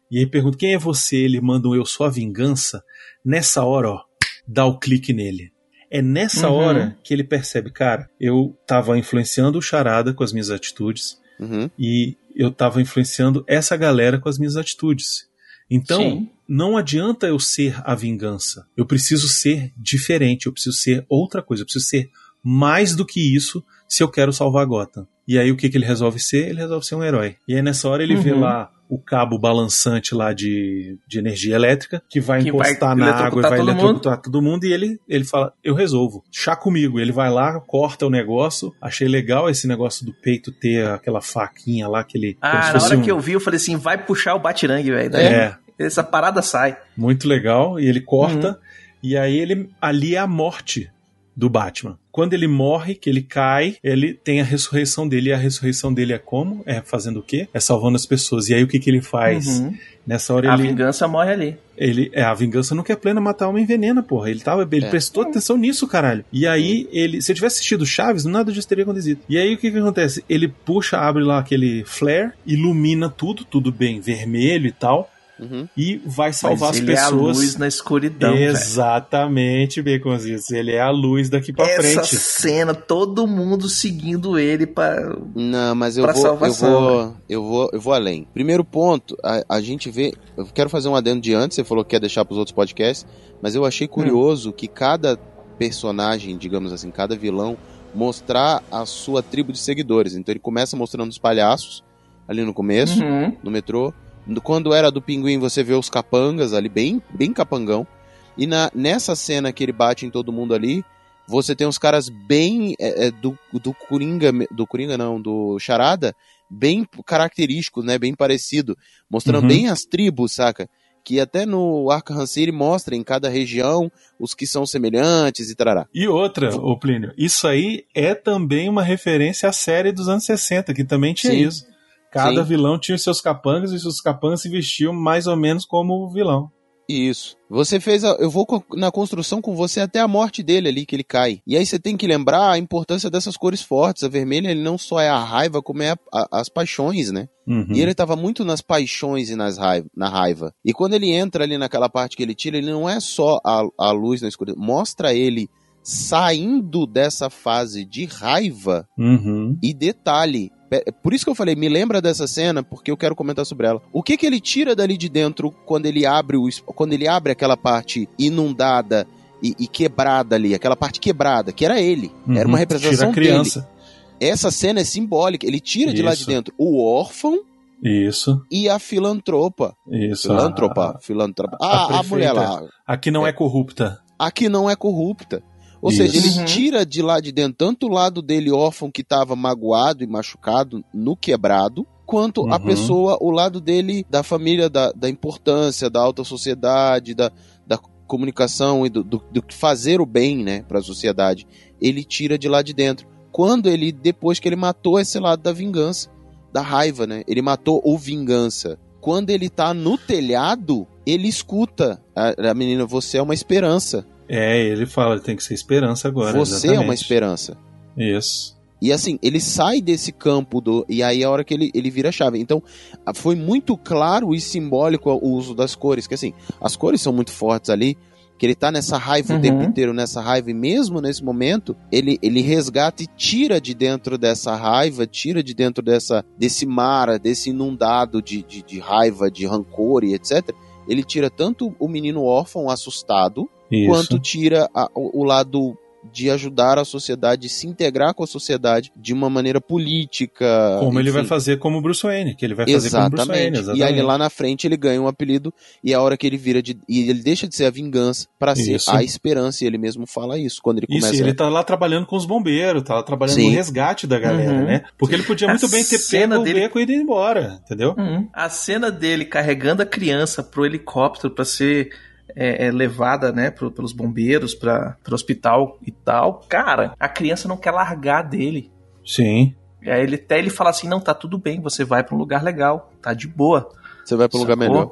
E aí pergunta: quem é você? Ele manda um eu sou a vingança. Nessa hora, ó, dá o clique nele. É nessa Uhum. hora que ele percebe, cara, eu tava influenciando o charada com as minhas atitudes Uhum. e eu tava influenciando essa galera com as minhas atitudes. Então, Sim. não adianta eu ser a vingança. Eu preciso ser diferente, eu preciso ser outra coisa, eu preciso ser mais do que isso se eu quero salvar Gotham. E aí o que, que ele resolve ser? Ele resolve ser um herói. E aí nessa hora ele vê Uhum. lá o cabo balançante lá de, de energia elétrica que vai Que vai encostar na água e vai todo eletrocutar todo mundo e ele, ele fala, eu resolvo, chá comigo. Ele vai lá, corta o negócio. Achei legal esse negócio do peito ter aquela faquinha lá que ele... Ah, na hora um- que eu vi, eu falei assim, vai puxar o batirangue, velho. É, Essa parada sai. muito legal. E ele corta. Uhum. E aí ele ali é a morte do Batman. Quando ele morre, que ele cai, ele tem a ressurreição dele. E a ressurreição dele é como? É fazendo o quê? É salvando as pessoas. E aí o que, que ele faz? Uhum. Nessa hora A ele, vingança morre ali. ele. É, a vingança não quer plena matar uma envenena, porra. Ele tava. Ele É. prestou atenção nisso, caralho. E aí, ele. Se eu tivesse assistido Chaves, nada disso teria acontecido. E aí o que, que acontece? Ele puxa, abre lá aquele flare, ilumina tudo, tudo bem vermelho e tal. Uhum. E vai salvar Mas as ele é a pessoas. luz na escuridão. Exatamente, Baconzitos. Ele é a luz daqui pra Essa frente. cena, todo mundo seguindo ele pra... Não, mas eu vou, eu salvação, vou, eu vou, eu vou além. Primeiro ponto, a, a gente vê, eu quero fazer um adendo de antes, você falou que quer deixar pros outros podcasts, mas eu achei curioso que cada personagem, digamos assim, cada vilão mostrar a sua tribo de seguidores. Então ele começa mostrando os palhaços ali no começo, Uhum. no metrô. Quando era do pinguim, você vê os capangas ali, bem, bem capangão. E na, nessa cena que ele bate em todo mundo ali, você tem uns caras bem é, é, do, do Coringa, do Coringa não, do Charada, bem característicos, né? Bem parecido, mostrando Uhum. bem as tribos, saca? Que até no Arkham City mostra em cada região os que são semelhantes e tarará. E outra, ô Plínio, isso aí é também uma referência à série dos anos 60, que também tinha Sim. isso. Cada Sim. vilão tinha os seus capangas e os seus capangas se vestiam mais ou menos como o vilão. Isso. Você fez. A, eu vou na construção com você até a morte dele ali, que ele cai. E aí você tem que lembrar a importância dessas cores fortes. A vermelha, ele não só é a raiva, como é a- a- as paixões, né? Uhum. E ele tava muito nas paixões e nas raiva, na raiva. E quando ele entra ali naquela parte que ele tira, ele não é só a, a luz na escuridão. Mostra ele saindo dessa fase de raiva Uhum. e detalhe, por isso que eu falei, me lembra dessa cena, porque eu quero comentar sobre ela. O que que ele tira dali de dentro quando ele abre o, quando ele abre aquela parte inundada e, e quebrada ali, aquela parte quebrada, que era ele, era uma Uhum. representação Tira a criança. dele. Essa cena é simbólica, ele tira de lá de Isso. dentro o órfão Isso, e a filantropa. isso. Filantropa, A- filantropa. a Ah, a, mulher lá, a que não é, corrupta. a que não é corrupta. Ou Isso. seja, ele tira de lá de dentro tanto o lado dele órfão que estava magoado e machucado no quebrado, quanto a Uhum. pessoa, o lado dele da família, da, da importância, da alta sociedade, da, da comunicação e do, do, do fazer o bem né, para a sociedade. Ele tira de lá de dentro. Quando ele, depois que ele matou esse lado da vingança, da raiva, né? Ele matou o vingança. Quando ele tá no telhado, ele escuta a, a menina, você é uma esperança. É, ele fala, tem que ser esperança agora. Você é uma exatamente. esperança. Isso. E assim, ele sai desse campo do. E aí é a hora que ele, ele vira a chave. Então, foi muito claro e simbólico o uso das cores. Que assim, as cores são muito fortes ali. Que ele tá nessa raiva o Uhum. tempo inteiro, nessa raiva, e mesmo nesse momento, ele, ele resgata e tira de dentro dessa raiva, tira de dentro dessa, desse mar, desse inundado de, de, de raiva, de rancor e etc. Ele tira tanto o menino órfão assustado, Isso. quanto tira a- o, o lado de ajudar a sociedade, de se integrar com a sociedade de uma maneira política. Como ele enfim. vai fazer como Bruce Wayne, que ele vai fazer como Bruce Wayne, Exatamente. exatamente. E aí lá na frente ele ganha um apelido e a hora que ele vira de e ele deixa de ser a vingança para ser Isso. a esperança e ele mesmo fala isso quando ele Isso, começa. e ele tá lá trabalhando com os bombeiros, tá lá trabalhando Sim. no resgate da galera, Uhum. né? Porque ele podia A muito bem ter cena pego dele- o beco e ido embora, entendeu? Uhum. A cena dele carregando a criança pro helicóptero pra ser é, é, levada, né, pro- pelos bombeiros para o hospital e tal. Cara, a criança não quer largar dele. Sim. E aí ele até ele fala assim, não, tá tudo bem, você vai pra um lugar legal, tá de boa. Você vai para um lugar melhor.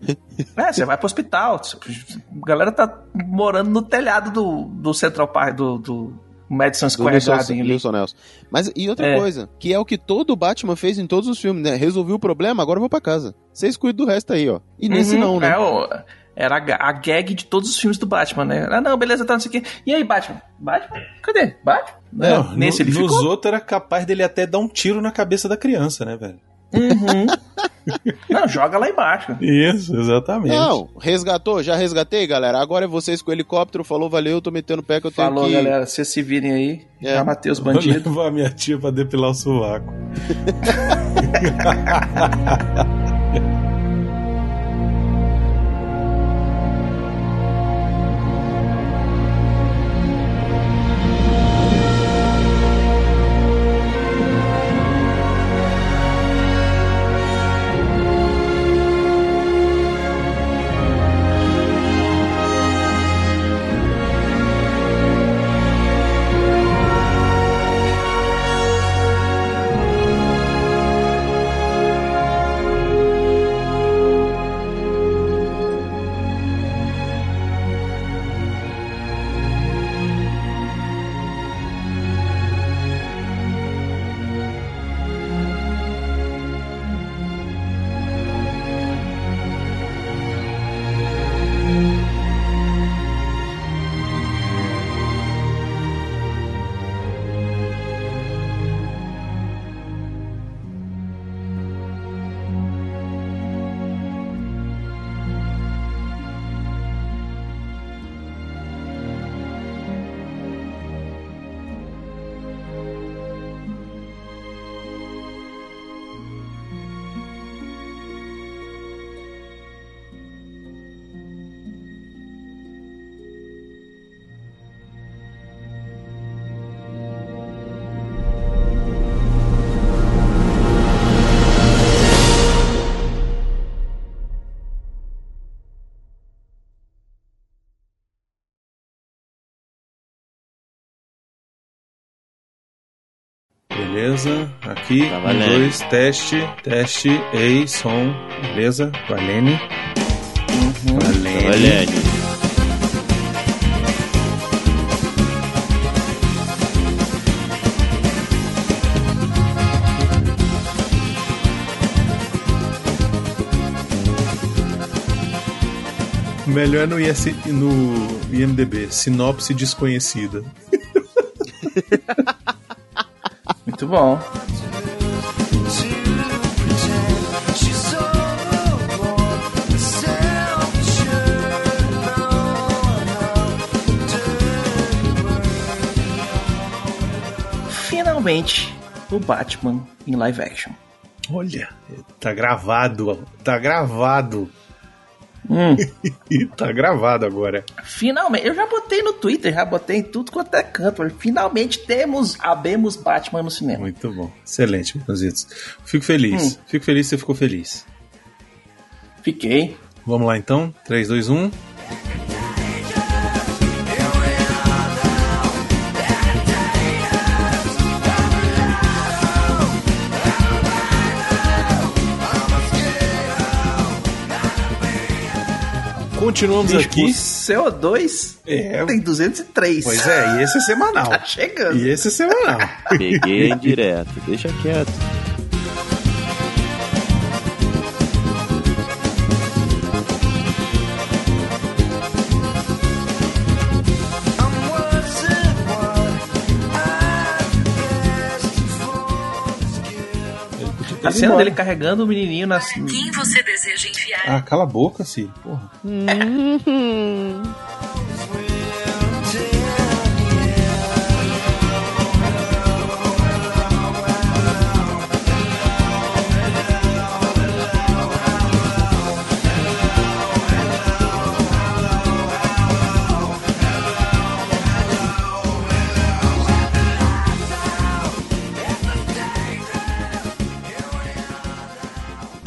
É, você vai pro hospital. A galera tá morando no telhado do, do Central Park, do, do Madison Do Square Nilson, Garden ali. Nilson Nelson. Mas e outra É. coisa, que é o que todo Batman fez em todos os filmes, né? Resolvi o problema, agora eu vou para casa. Vocês cuidam do resto aí, ó. E nesse Uhum, não, né? é, o- era a, a gag de todos os filmes do Batman, né? Ah, não, beleza, tá, não sei o quê. E aí, Batman? Batman? Cadê? Batman? Não, É, nesse no- ele nos ficou. outros era capaz dele até dar um tiro na cabeça da criança, né, velho? Uhum. Não, joga lá embaixo. Isso, exatamente. Não, resgatou, já resgatei, galera. Agora é vocês com o helicóptero. Falou, valeu, tô metendo o pé que eu tenho Falou, que... galera. Vocês se virem aí. É. Já matei os Vou bandidos. levar minha tia pra depilar o sovaco. Beleza, aqui, Tá um, valendo. dois, teste, teste, ei, som, beleza, Valene. Valene. Valene. Melhor no, IS, no IMDB, sinopse desconhecida. Muito bom. Finalmente, o Batman em live action. Olha, tá gravado, tá gravado. Hum, tá gravado agora. finalmente, eu já botei no Twitter, já botei em tudo quanto é canto. Finalmente temos, abemos Batman no cinema. Muito bom. Excelente, Baconzitos. Fico feliz. Fico feliz que você ficou feliz. Fiquei. Vamos lá então? um. 3, 2, 1. Continuamos Bicho, aqui. o CO2 É. tem 203. Pois é, e esse é semanal. Tá chegando. E esse é semanal. Peguei direto. Deixa quieto. A cena dele carregando o menininho nas. Quem você deseja enviar? Ah, cala a boca, Ciro. Porra.